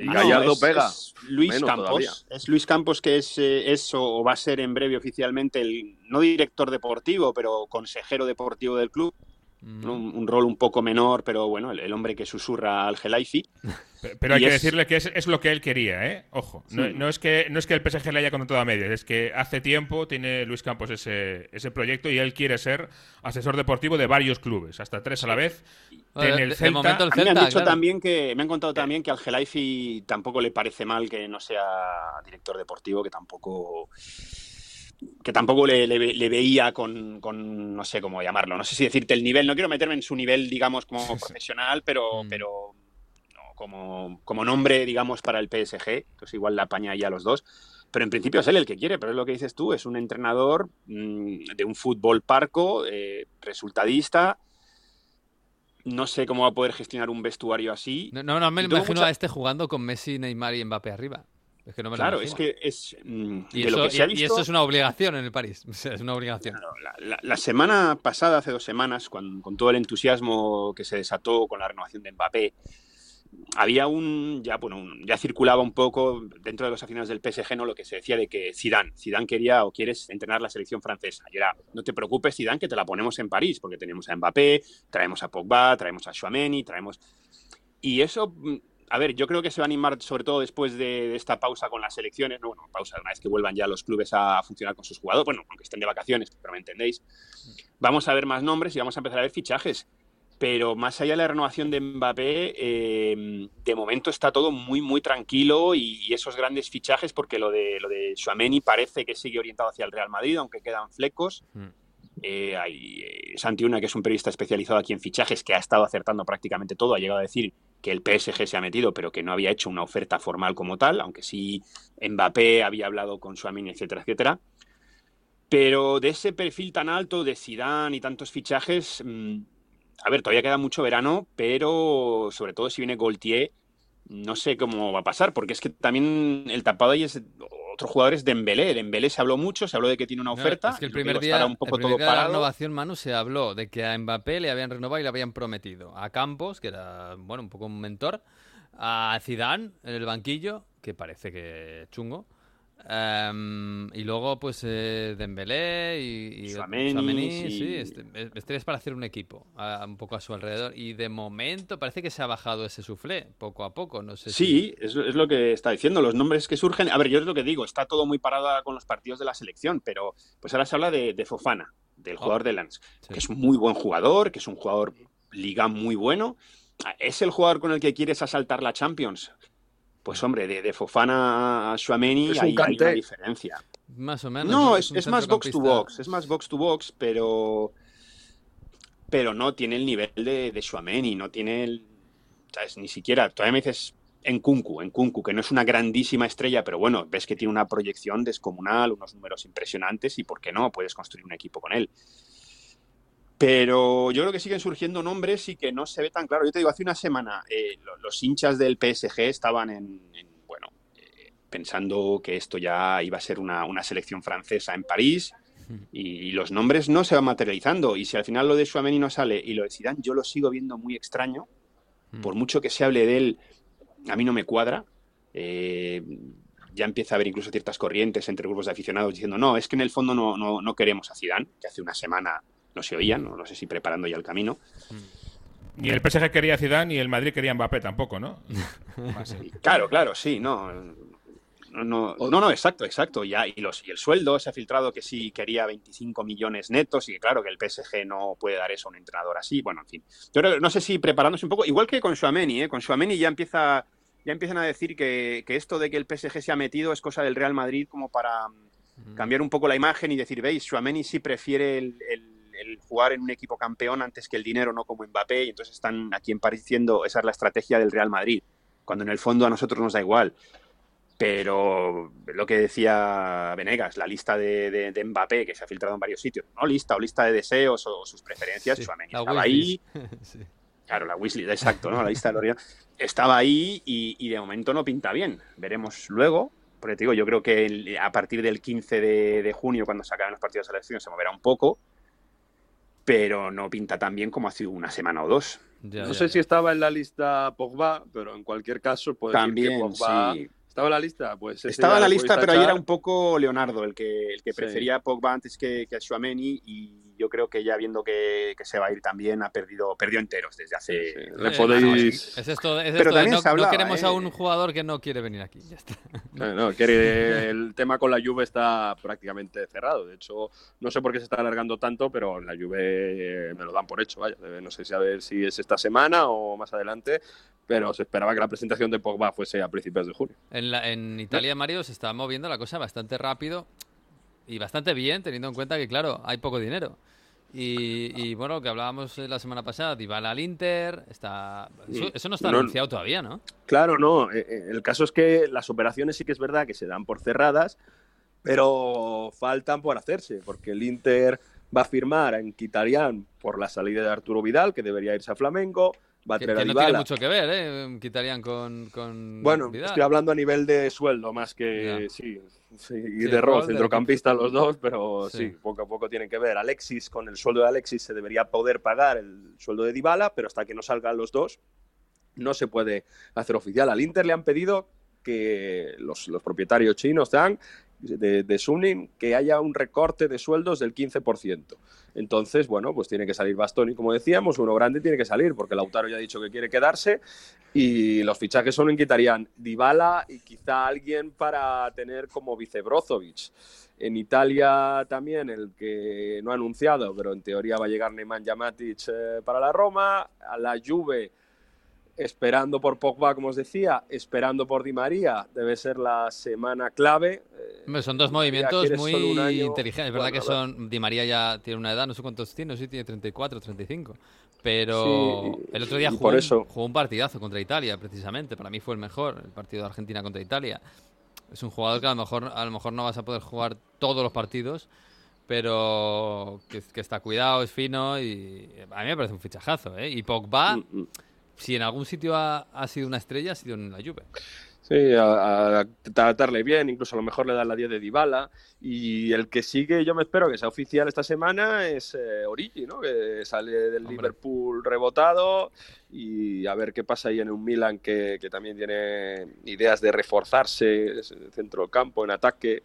Y Ah, Gallardo no, es- pega. es Luis menos Campos. todavía. Es Luis Campos que es, eh, es o o va a ser en breve oficialmente el no director deportivo, pero consejero deportivo del club. Mm, ¿no? Un, un rol un poco menor, pero bueno, el, el hombre que susurra al Gelaifi. Pe- Pero hay que es- decirle que es, es lo que él quería, ¿eh? Ojo. No, Sí. no es que, no es que el PSG le haya contratado a medias, es que hace tiempo tiene Luis Campos ese, ese proyecto y él quiere ser asesor deportivo de varios clubes, hasta tres a la vez. Bueno, en el de Celta, momento el A mí me han dicho claro. también que, me han contado también que al Gelaifi tampoco le parece mal que no sea director deportivo, que tampoco que tampoco le, le- le veía con, con, no sé cómo llamarlo, no sé si decirte el nivel, no quiero meterme en su nivel, digamos, como profesional, pero, Mm. pero no, como, como nombre, digamos, para el PSG, pues igual la apaña ahí a los dos. Pero en principio es él el que quiere, pero es lo que dices tú, es un entrenador mm, de un fútbol parco, eh, resultadista. No sé cómo va a poder gestionar un vestuario así. No, no, no me imagino mucha- a este jugando con Messi, Neymar y Mbappé arriba. Es que no me lo Claro, es que es mm, Y eso, lo que se ha y- y visto. eso es una obligación en el París. O sea, es una obligación. Claro, la, la- la semana pasada, hace dos semanas, con, con todo el entusiasmo que se desató con la renovación de Mbappé, había un ya bueno un- ya circulaba un poco dentro de los aficionados del PSG no lo que se decía de que Zidane Zidane quería o quieres entrenar la selección francesa y era no te preocupes Zidane que te la ponemos en París porque tenemos a Mbappé traemos a Pogba traemos a Chouameni traemos y eso mm, a ver, yo creo que se va a animar sobre todo después de, de esta pausa con las selecciones, no, bueno, pausa, una vez que vuelvan ya los clubes a funcionar con sus jugadores, bueno, aunque estén de vacaciones, pero me entendéis, vamos a ver más nombres y vamos a empezar a ver fichajes. Pero más allá de la renovación de Mbappé, eh, de momento está todo muy, muy tranquilo y, y esos grandes fichajes, porque lo de, lo de Chouameni parece que sigue orientado hacia el Real Madrid, aunque quedan flecos. Mm. Eh, hay eh, Santi Una, que es un periodista especializado aquí en fichajes, que ha estado acertando prácticamente todo, ha llegado a decir que el PSG se ha metido, pero que no había hecho una oferta formal como tal, aunque sí Mbappé había hablado con Chouameni, etcétera, etcétera. Pero de ese perfil tan alto de Zidane y tantos fichajes, mm, a ver, todavía queda mucho verano, pero sobre todo si viene Gaultier, no sé cómo va a pasar, porque es que también el tapado ahí es otro jugador es Dembélé. Dembélé se habló mucho, se habló de que tiene una No, oferta. es que el primer día, un el poco primer todo día de la parado. renovación, Manu, se habló de que a Mbappé le habían renovado y le habían prometido. A Campos, que era, bueno, un poco un mentor. A Zidane, en el banquillo, que parece que chungo. Em, y luego, pues, eh, Dembélé y, y sí. sí, este, este es para hacer un equipo, a- un poco a su alrededor. Y de momento parece que se ha bajado ese suflé, poco a poco, no sé si... Sí, es, es lo que está diciendo, los nombres que surgen. A ver, yo es lo que digo, está todo muy parado con los partidos de la selección, pero pues ahora se habla de, de Fofana, del Oh. jugador de Sí. que es un muy buen jugador, que es un jugador liga muy bueno. ¿Es el jugador con el que quieres asaltar la Champions? Pues hombre, de, de Fofana a un hay, hay una diferencia. Más o menos. No, es, un es más box to box, es más box to box, pero pero no tiene el nivel de, de Tchouaméni, no tiene el, ¿sabes? Ni siquiera, todavía me dices en Kunku, en Kunku, que no es una grandísima estrella, pero bueno, ves que tiene una proyección descomunal, unos números impresionantes y por qué no, puedes construir un equipo con él. Pero yo creo que siguen surgiendo nombres y que no se ve tan claro. Yo te digo, hace una semana eh, lo- los hinchas del PSG estaban en, en, bueno, eh, pensando que esto ya iba a ser una, una selección francesa en París. Y, los nombres no se van materializando. Y si al final lo de Suameni no sale y lo de Zidane, yo lo sigo viendo muy extraño. Mm. Por mucho que se hable de él, a mí no me cuadra. Eh, ya empieza a haber incluso ciertas corrientes entre grupos de aficionados diciendo, no, es que en el fondo no, no, no queremos a Zidane, que hace una semana no se oían, no, no sé si preparando ya el camino. Ni el PSG quería a Zidane ni el Madrid quería a Mbappé tampoco, ¿no? Claro, claro, sí, no. No, no, no, no, exacto, exacto. Ya, y, los, y el sueldo se ha filtrado que sí quería 25 millones netos y que claro que el PSG no puede dar eso a un entrenador así. Bueno, en fin. Yo creo- no sé si preparándose un poco, igual que con Suameni, ¿eh? con Suameni ya empieza ya empiezan a decir que, que esto de que el PSG se ha metido es cosa del Real Madrid como para mm, cambiar un poco la imagen y decir, veis, Suameni sí prefiere el, el- el jugar en un equipo campeón antes que el dinero, no como Mbappé, y entonces están aquí pareciendo esa es la estrategia del Real Madrid, cuando en el fondo a nosotros nos da igual. Pero lo que decía Venegas, la lista de, de- de Mbappé que se ha filtrado en varios sitios, no lista o lista de deseos o sus preferencias, Sí, estaba ahí. Sí. Claro, la wishlist, exacto, ¿no? La lista de Loria estaba ahí y, y de momento no pinta bien. Veremos luego. Porque te digo, yo creo que el- a partir del 15 de, de junio, cuando se acaben los partidos de selección, se moverá un poco. Pero no pinta tan bien como hace una semana o dos. Ya, No ya, sé ya. si estaba en la lista Pogba, pero en cualquier caso puedo decir que También, Pogba sí. estaba en la lista. Pues Estaba en la lista, pero ahí era un poco Leonardo el que, el que Sí. prefería a Pogba antes que, que a Schuameni y yo creo que ya viendo que, que se va a ir también ha perdido, perdió enteros desde hace... Sí, le no, podéis... Es esto, es Pero esto también no, se hablaba, no queremos a ¿eh? un jugador que no quiere venir aquí. Ya está. No, no, quiere- el tema con la Juve está prácticamente cerrado. De hecho, no sé por qué se está alargando tanto, pero la Juve eh, me lo dan por hecho. Vaya. No sé si a ver si es esta semana o más adelante, pero se esperaba que la presentación de Pogba fuese a principios de junio. En, la- en Italia, Mario, se está moviendo la cosa bastante rápido y bastante bien, teniendo en cuenta que, claro, hay poco dinero. Y, y, bueno, que hablábamos eh, la semana pasada, Dybala al Inter, está... Eso, eso no está No- anunciado todavía, ¿no? Claro, no. eh, eh, El caso es que las operaciones sí que es verdad que se dan por cerradas, pero faltan por hacerse, porque el Inter va a firmar en Kitarian por la salida de Arturo Vidal, que debería irse a Flamengo, va a Que, traer que no Dybala. tiene mucho que ver, ¿eh? Quitarían con, con Bueno, Vidal. estoy hablando a nivel de sueldo más que Ya. sí, sí, y de del centrocampistas los dos, pero Sí. sí. poco a poco tienen que ver. Alexis, con el sueldo de Alexis se debería poder pagar el sueldo de Dybala, pero hasta que no salgan los dos no se puede hacer oficial. Al Inter le han pedido que los, los propietarios chinos dan de, de Suning que haya un recorte de sueldos del 15%. Entonces, bueno, pues tiene que salir Bastoni, como decíamos, uno grande tiene que salir, porque Lautaro ya ha dicho que quiere quedarse y los fichajes solo quitarían Dybala y quizá alguien para tener como vice Brozovic. En Italia también, el que no ha anunciado, pero en teoría va a llegar Nemanja Matic eh, para la Roma. A la Juve, esperando por Pogba, como os decía, esperando por Di María, debe ser la semana clave. Eh, son dos movimientos muy inteligentes. Es verdad Bueno, que son. Di María ya tiene una edad, no sé cuántos tiene, no sé si tiene 34, 35. Pero Sí, el otro día jugó, por un- eso. jugó un partidazo contra Italia, precisamente. Para mí fue el mejor, el partido de Argentina contra Italia. Es un jugador que a lo mejor, a lo mejor no vas a poder jugar todos los partidos, pero que, que está cuidado, es fino y a mí me parece un fichajazo. ¿eh? Y Pogba, Mm, mm. Si en algún sitio ha, ha sido una estrella, ha sido en la Juve. Sí, a, a tratarle bien, incluso a lo mejor le dan la 10 de Dybala. Y el que sigue, yo me espero que sea oficial esta semana, es eh, Origi, ¿no? Que sale del Hombre. Liverpool rebotado. Y a ver qué pasa ahí en un Milan que, que también tiene ideas de reforzarse, centro del campo, en ataque.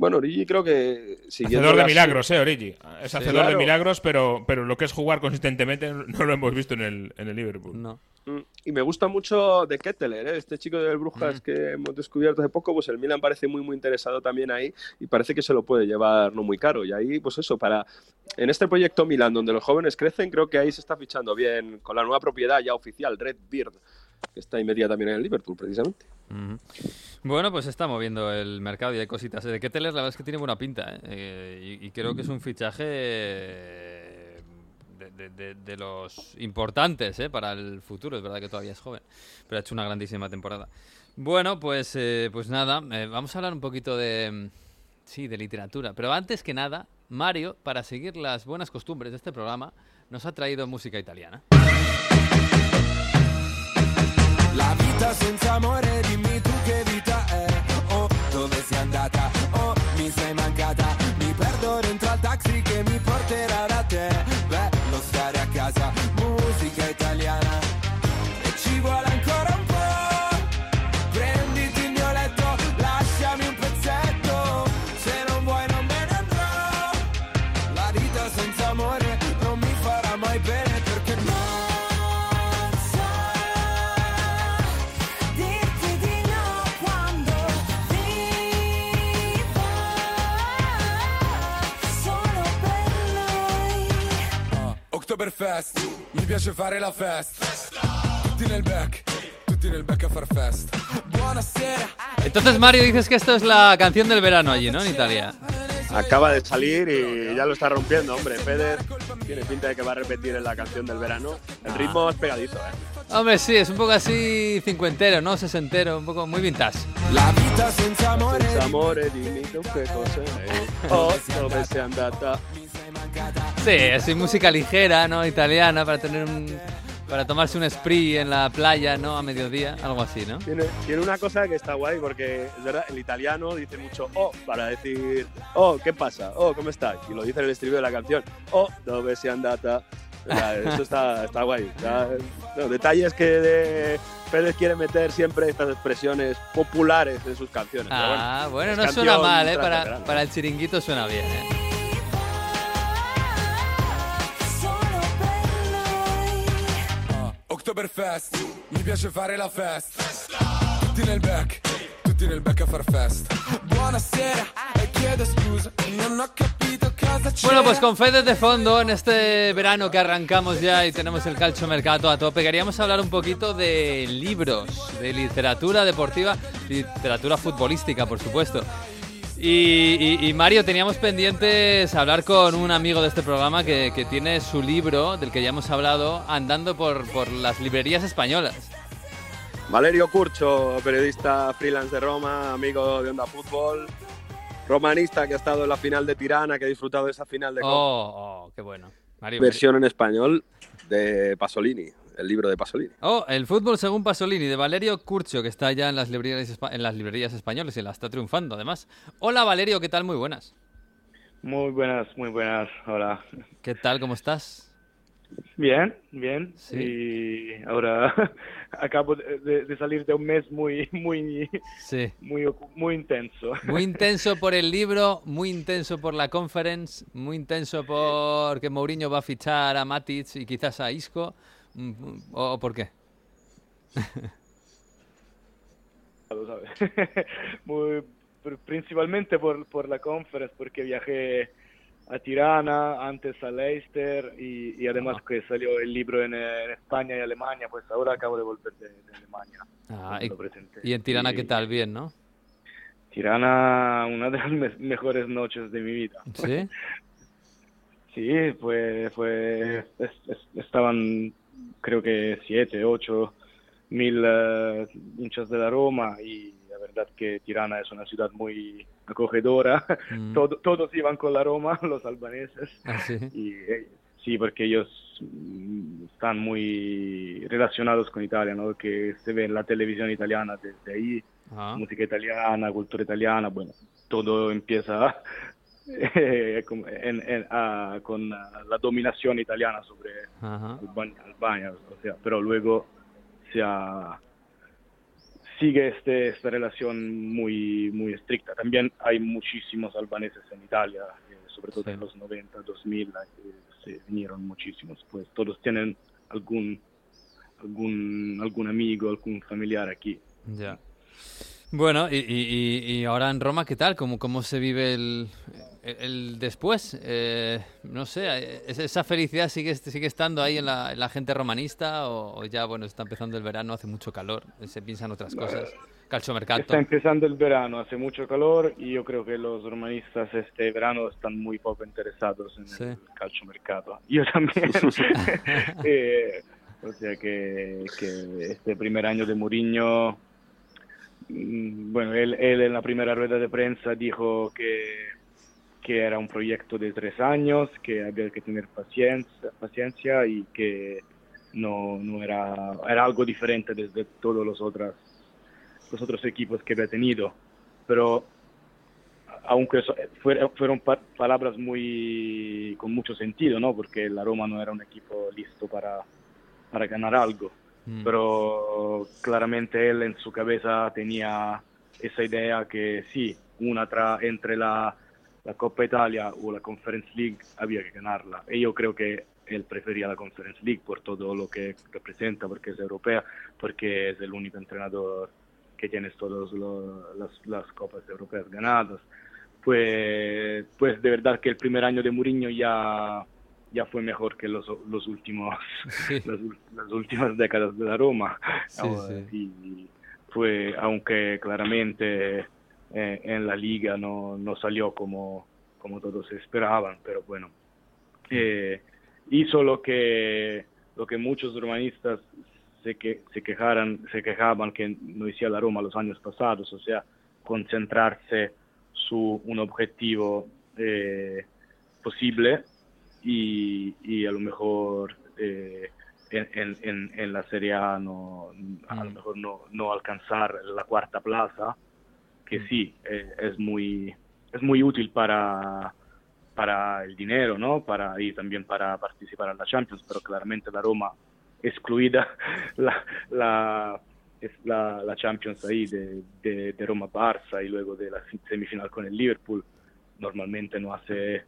Bueno, Origi creo que Hacedor de milagros, eh, Origi. Es hacedor claro. de milagros, pero, pero lo que es jugar consistentemente no lo hemos visto en el, en el Liverpool. No. Mm, Y me gusta mucho de Ketteler, ¿eh? este chico del Brujas Mm. que hemos descubierto hace poco, pues el Milan parece muy muy interesado también ahí y parece que se lo puede llevar no muy caro. Y ahí, pues eso, para en este proyecto Milan donde los jóvenes crecen, creo que ahí se está fichando bien con la nueva propiedad ya oficial, Red Beard, que está metida también en el Liverpool precisamente. Bueno, pues está moviendo el mercado y hay cositas. De Ketteler la verdad es que tiene buena pinta. ¿eh? Eh, y, creo que es un fichaje eh, de- de los importantes ¿eh? para el futuro. Es verdad que todavía es joven, pero ha hecho una grandísima temporada. Bueno, pues, eh, pues nada, eh, vamos a hablar un poquito de, mm, sí, de literatura. Pero antes que nada, Mario, para seguir las buenas costumbres de este programa, nos ha traído música italiana. La vita senza amore, dimmi tu che vita è. Oh, dove sei andata? Oh, mi sei mancata. Mi perdo dentro Oktoberfest, mi piace fare la festa. Tutti nel back, tutti nel back a far festa. Entonces, Mario, dices que esto es la canción del verano allí, ¿no? En Italia. Acaba de salir y ya lo está rompiendo, hombre. Feder tiene pinta de que va a repetir en la canción del verano. El ritmo es pegadizo, ¿eh? Hombre, sí, es un poco así cincuentero, ¿no? Sesentero, un poco muy vintage. La vita senza amore. Senza amore, dimmi tu che cos'è. Oh, dove sei andata? Sí, es música ligera, ¿no? Italiana, para tener un... Para tomarse un spree en la playa, ¿no? A mediodía, algo así, ¿no? Tiene, tiene una cosa que está guay porque es verdad, el italiano dice mucho oh para decir oh, ¿qué pasa? Oh, ¿cómo estás? Y lo dice en el estribillo de la canción. Oh, dove sei andata? O sea, eso está, está guay. O sea, no, detalles que de Pérez quiere meter siempre estas expresiones populares en sus canciones. Ah, bueno, es no canción suena mal, ¿eh? Para, para el chiringuito suena bien, ¿eh? Oktoberfest, mi piace fare la festa. Tutti nel back, tutti nel back a far. Buonasera, e chiedo scusa, non ho capito. Bueno, pues con Fede de fondo, en este verano que arrancamos ya y tenemos el calcio mercato a tope, queríamos hablar un poquito de libros, de literatura deportiva, literatura futbolística, por supuesto. Y, y- y, Mario, teníamos pendientes hablar con un amigo de este programa que, que tiene su libro, del que ya hemos hablado, andando por, por las librerías españolas. Valerio Curcho, periodista freelance de Roma, amigo de Onda Fútbol, romanista que ha estado en la final de Tirana, que ha disfrutado de esa final de Copa. Oh, oh, qué bueno. Mario, versión en español de Pasolini, el libro de Pasolini. Oh, el fútbol según Pasolini, de Valerio Curcio, que está ya en las librerías, en las librerías españolas y la está triunfando, además. Hola, Valerio, ¿qué tal? Muy buenas. Muy buenas, muy buenas. Hola. ¿Qué tal? ¿Cómo estás? Bien, bien. Sí. Y ahora acabo de, salir de un mes muy, muy, Sí. muy, muy intenso. Muy intenso por el libro, muy intenso por la conference, muy intenso por que Mourinho va a fichar a Matic y quizás a Isco. Mm, ¿O, o por qué? principalmente por, por la conference, porque viajé a Tirana, antes a Leicester y, y además que salió el libro en, en España y Alemania, pues ahora acabo de volver de, de Alemania. Ah, y, en Tirana, ¿qué Y- tal? Bien, ¿no? Tirana, una de las me- mejores noches de mi vida. Sí. Sí, fue, fue, es- es- estaban creo que siete, ocho mil eh, hinchas de la Roma y la verdad que Tirana es una ciudad muy acogedora. Mm. Todo- todos iban con la Roma, los albaneses. Ah, sí. Y eh, sí, porque ellos mm, están muy relacionados con Italia, ¿no? Que se ve en la televisión italiana desde ahí Ah. música italiana, cultura italiana, bueno, todo empieza eh, con, en- en- ah, con ah, la dominación italiana sobre Ajá. Albania, Albania, o sea, pero luego se ha- sigue este, esta relación muy, muy estricta. También hay muchísimos albaneses en Italia, eh, sobre todo Sí. en los 90, 2000, eh, se vinieron muchísimos, pues todos tienen algún, algún, algún amigo, algún familiar aquí. Ya. Bueno, y, y- y- ahora en Roma, ¿qué tal? ¿Cómo, cómo se vive el, el- el después? Eh, no sé, ¿es- ¿esa felicidad sigue, sigue estando ahí en la, en la gente romanista o, o ya, bueno, está empezando el verano, hace mucho calor, se piensan otras cosas? Calciomercato. Está empezando el verano, hace mucho calor y yo creo que los romanistas este verano están muy poco interesados en Sí. el calciomercato. Yo también. Eh, o sea que, que este primer año de Mourinho, bueno, él, en la primera rueda de prensa dijo que, que era un proyecto de tres años, que había que tener paciencia, paciencia y que no, no era, era algo diferente desde todos los otros, los otros equipos que había tenido. Pero aunque eso- fuera- fueron pa- palabras muy con mucho sentido, ¿no? Porque la Roma no era un equipo listo para, para ganar algo. Mm. Pero claramente él en su cabeza tenía esa idea que sí, una tra entre la, la Coppa Italia o la Conference League había que ganarla. Y yo creo que él prefería la Conference League por todo lo que representa, porque es europea, porque es el único entrenador que tiene todas las, las copas europeas ganadas. Pues, pues de verdad que el primer año de Mourinho ya, ya fue mejor que los, los últimos Sí. las, últimas décadas de la Roma. Sí, Ahora, sí. Y fue, aunque claramente eh, en la liga no, no salió como, como todos esperaban, pero bueno. Eh, hizo lo que, lo que muchos romanistas se, que, se, quejaran, se quejaban que no hacía la Roma los años pasados, o sea, concentrarse su un objetivo eh, posible y, y a lo mejor eh, en, en, en, en la Serie A no, a lo Mm. mejor no, no alcanzar la cuarta plaza, que Mm. sí, eh, es muy es muy útil para para el dinero, ¿no? Para y también para participar en la Champions, pero claramente la Roma excluida la, la es la, la Champions ahí de, de, de Roma-Barça y luego de la semifinal con el Liverpool, normalmente no hace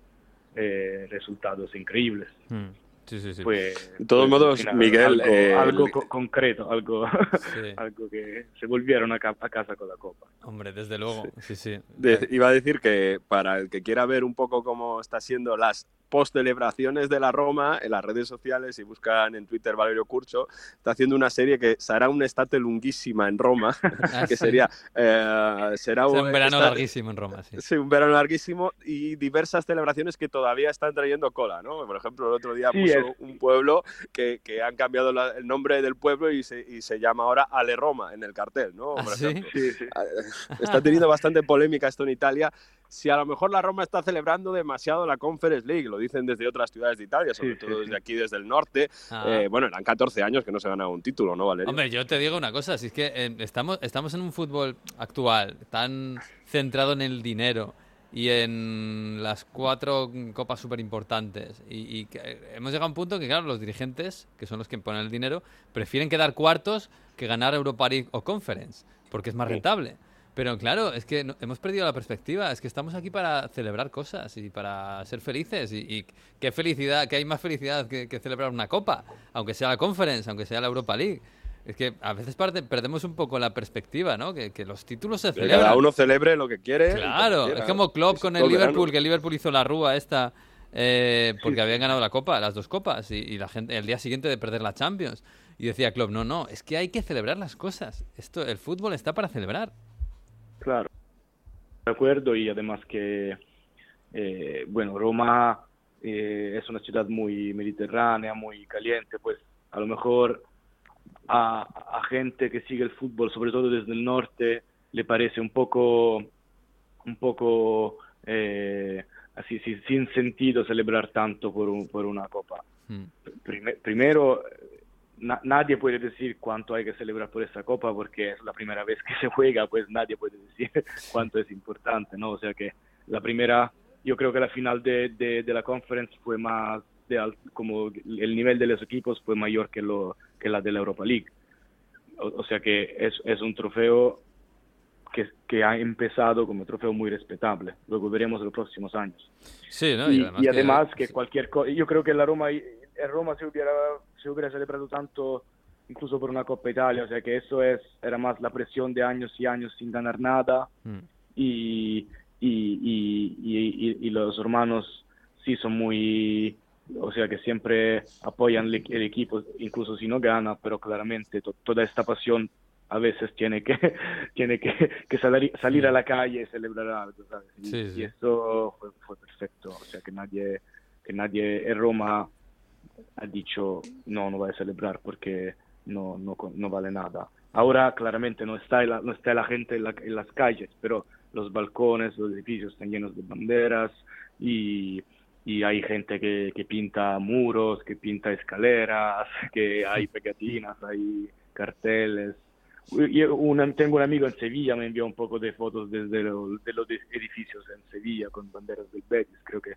eh, resultados increíbles. Mm. Sí, sí, sí. Fue, De todos fue, modos, final, Miguel, algo, eh, algo el- co- concreto, algo, Sí. algo que se volvieron a, ca- a casa con la copa. Hombre, desde luego. Sí, sí. De- iba a decir que para el que quiera ver un poco cómo está siendo las post-celebraciones de la Roma en las redes sociales, si buscan en Twitter Valerio Curcho, está haciendo una serie que será una estate lunguísima en Roma, Ah, que sí. sería eh, será un verano esta- larguísimo en Roma, sí. Sí, un verano larguísimo y diversas celebraciones que todavía están trayendo cola, ¿no? Por ejemplo, el otro día Sí, puso es- un pueblo que, que han cambiado la- el nombre del pueblo y se, y se llama ahora Ale Roma en el cartel, ¿no? ¿Ah, Por sí? ejemplo. Sí, sí. Está teniendo bastante polémica esto en Italia. Si a lo mejor la Roma está celebrando demasiado la Conference League, lo dicen desde otras ciudades de Italia, sobre todo sí. desde aquí, desde el norte. Ah. Eh, bueno, eran 14 años que no se ganaba un título, ¿no, Valerio? Hombre, yo te digo una cosa, si es que eh, estamos, estamos en un fútbol actual tan centrado en el dinero y en las cuatro copas súper importantes y, eh, hemos llegado a un punto que, claro, los dirigentes, que son los que ponen el dinero, prefieren quedar cuartos que ganar Europa League o Conference, porque es más rentable. Pero claro, es que no- hemos perdido la perspectiva, es que estamos aquí para celebrar cosas y para ser felices. Y, y qué felicidad, que hay más felicidad que, que celebrar una copa, aunque sea la Conference, aunque sea la Europa League. Es que a veces parte- perdemos un poco la perspectiva, ¿no? Que, que los títulos se celebran. cada uno celebre lo que quiere. Claro, es como Klopp con el Liverpool, verano. que el Liverpool hizo la rúa esta eh, porque habían ganado la Copa, las dos copas, y, y la gente el día siguiente de perder la Champions. Y decía Klopp, no, no, es que hay que celebrar las cosas. Esto, el fútbol está para celebrar. Claro, de acuerdo y además que, eh, bueno, Roma eh, es una ciudad muy mediterránea, muy caliente, pues a lo mejor a, a gente que sigue el fútbol, sobre todo desde el norte, le parece un poco, un poco eh, así, sí, sin sentido celebrar tanto por, un- por una copa. Mm. Prime- primero, na- nadie puede decir cuánto hay que celebrar por esta copa porque es la primera vez que se juega, pues nadie puede decir cuánto es importante, ¿no? O sea que la primera, yo creo que la final de, de, de la conference fue más, de como el nivel de los equipos fue mayor que, lo, que la de la Europa League. O, o sea que es, es un trofeo que, que ha empezado como trofeo muy respetable. Luego veremos los próximos años Sí, ¿no? y, y además, que, que, cualquier cosa, yo creo que la Roma, en Roma se hubiera, se hubiera celebrado tanto incluso por una Copa Italia, o sea que eso es, era más la presión de años y años sin ganar nada Mm. y, y, y, y- los hermanos sí son muy, o sea que siempre apoyan el, el equipo, incluso si no gana, pero claramente to- toda esta pasión a veces tiene que, tiene que, que salir, salir a la calle y celebrar algo, ¿sabes? Y, Sí, sí. eso fue, fue perfecto, o sea que nadie, que nadie en Roma ha dicho no, no voy a celebrar porque no, no, no vale nada. Ahora claramente no está la, no está la gente en, la- en las calles, pero los balcones, los edificios están llenos de banderas y, y hay gente que, que pinta muros, que pinta escaleras, que hay pegatinas, hay carteles. Yo un- tengo un amigo en Sevilla, me envió un poco de fotos desde lo- de los edificios en Sevilla con banderas del Betis, creo que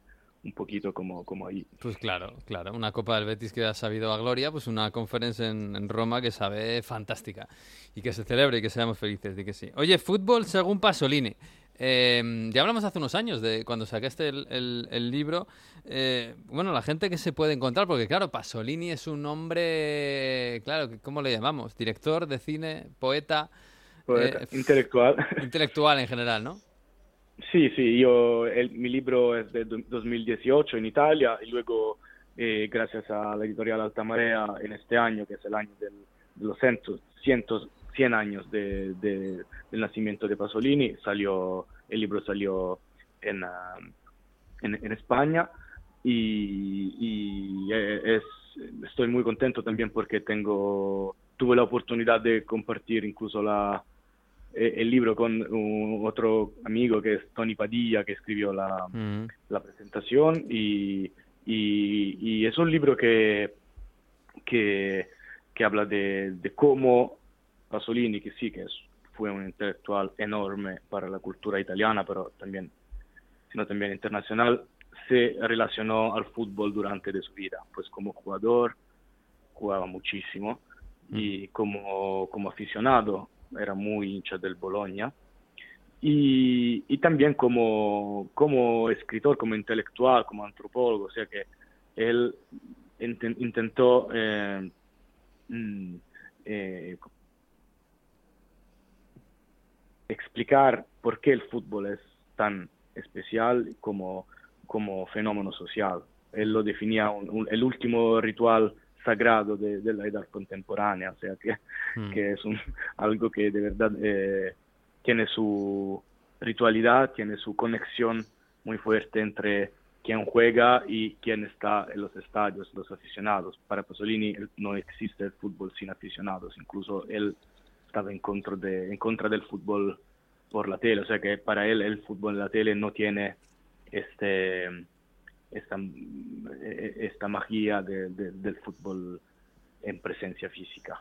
un poquito como, como ahí. Pues claro, claro. Una Copa del Betis que ha sabido a gloria, pues una conferencia en, en Roma que sabe fantástica. Y que se celebre y que seamos felices de que sí. Oye, fútbol según Pasolini. Eh, ya hablamos hace unos años de cuando sacaste el, el- el libro. Eh, bueno, la gente que se puede encontrar, porque claro, Pasolini es un hombre, claro, ¿cómo le llamamos? Director de cine, poeta, Poeta, eh, intelectual. intelectual en general, ¿no? Sí, sí, yo, el- mi libro es de do- 2018 en Italia y luego eh, gracias a la editorial Alta Marea en este año, que es el año del, de los cientos, cientos, 100 años de, de- del nacimiento de Pasolini, salió, el libro salió en, ah, en, en España y, y, eh, es, estoy muy contento también porque tengo, tuve la oportunidad de compartir incluso la, el libro con un- otro amigo que es Tony Padilla, que escribió la, Mm. la presentación y, y- y es un libro que, que, que habla de, de cómo Pasolini, que sí que es- fue un intelectual enorme para la cultura italiana, pero también, sino también internacional, se relacionó al fútbol durante de su vida. Pues como jugador jugaba muchísimo y como, como aficionado era muy hincha del Bologna y, también como, como escritor, como intelectual, como antropólogo, sea que él inten- intentó eh, mm, eh, explicar por qué el fútbol es tan especial como, como fenómeno social. Él lo definía el último ritual sagrado de, de la edad contemporánea, o sea que, Mm. que es un, algo que de verdad eh, tiene su ritualidad, tiene su conexión muy fuerte entre quien juega y quien está en los estadios, los aficionados. Para Pasolini no existe el fútbol sin aficionados, incluso él estaba en contra, de, en contra del fútbol por la tele, o sea que para él el fútbol en la tele no tiene este esta, eh, esta magia de- de- del fútbol en presencia física.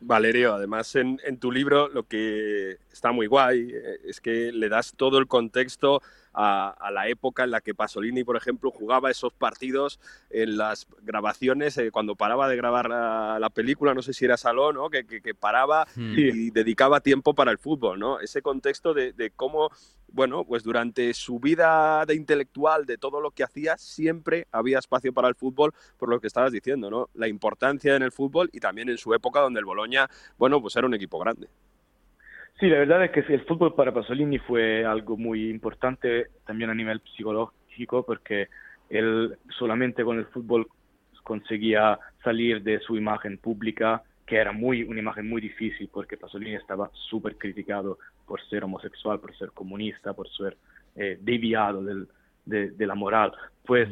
Valerio, además en, en tu libro lo que está muy guay eh, es que le das todo el contexto a, a la época en la que Pasolini, por ejemplo, jugaba esos partidos en las grabaciones, eh, cuando paraba de grabar la, la película, no sé si era Salón, ¿no? que, que- que paraba Mm. y, y dedicaba tiempo para el fútbol, ¿no? Ese contexto de, de cómo, bueno, pues durante su vida de intelectual, de todo lo que hacía, siempre había espacio para el fútbol, por lo que estabas diciendo, ¿no? La importancia en el fútbol y también en su época donde el Boloña, bueno, pues era un equipo grande. Sí, la verdad es que el fútbol para Pasolini fue algo muy importante también a nivel psicológico porque él solamente con el fútbol conseguía salir de su imagen pública, que era muy una imagen muy difícil porque Pasolini estaba súper criticado por ser homosexual, por ser comunista, por ser eh, deviado del- de, de la moral. Pues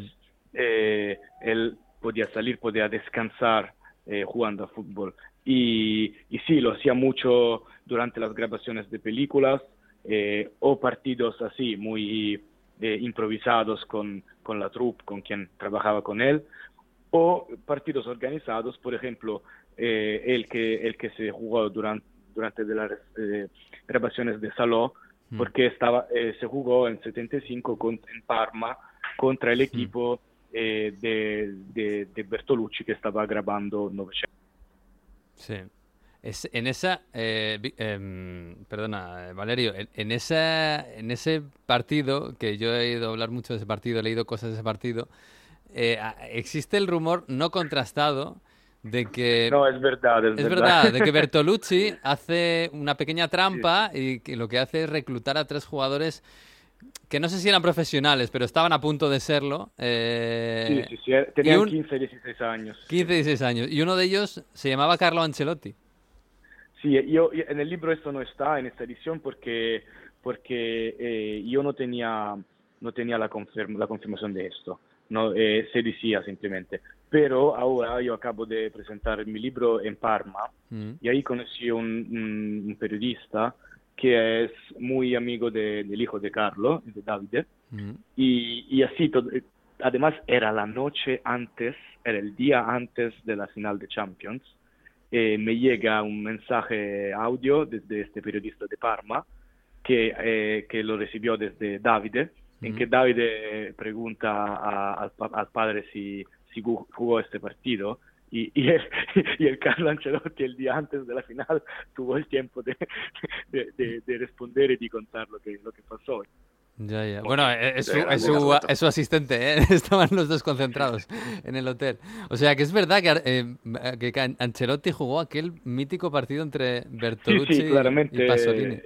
eh, él podía salir, podía descansar eh, jugando a fútbol. Y, y sí, lo hacía mucho durante las grabaciones de películas eh, o partidos así, muy eh, improvisados con, con la troupe, con quien trabajaba con él, o partidos organizados, por ejemplo, eh, el, que, el que se jugó durante, durante de las eh, grabaciones de Saló, porque estaba, se jugó en 75 con- en Parma contra el equipo eh, de, de, de Bertolucci que estaba grabando 900. Sí. Es, en esa, eh, em, perdona, eh, Valerio, en, en esa, en ese partido, que yo he ido a hablar mucho de ese partido, he leído cosas de ese partido, eh, existe el rumor no contrastado de que... No, es verdad, es, Es verdad, de que Bertolucci hace una pequeña trampa y que lo que hace es reclutar a tres jugadores que no sé si eran profesionales, pero estaban a punto de serlo. eh, Sí, sí, sí, tenían y un- 15, 16 años. 15, 16 años. Y uno de ellos se llamaba Carlo Ancelotti. Sí, yo yo- en el libro esto no está en esta edición porque porque eh, yo no tenía no tenía la, confirm- la confirmación de esto, no eh, se decía simplemente. Pero ahora yo acabo de presentar mi libro en Parma Mm. y ahí conocí un, un- un periodista que es muy amigo de- del hijo de Carlo, de Davide, Mm. y, y así, todo- además era la noche antes, era el día antes de la final de Champions, eh, me llega un mensaje audio desde este periodista de Parma que, eh, que lo recibió desde Davide, en que Davide pregunta a- al, pa- al padre si, si jugó este partido y, y, el, y el Carlo Ancelotti el día antes de la final tuvo el tiempo de, de, de- de responder y de contar lo que, lo que pasó. Ya, ya. Bueno, eh, es su, es su- es su asistente, ¿eh? Estaban los dos concentrados en el hotel. O sea, que es verdad que, eh, que Ancelotti jugó aquel mítico partido entre Bertolucci sí, sí, claramente, y Pasolini.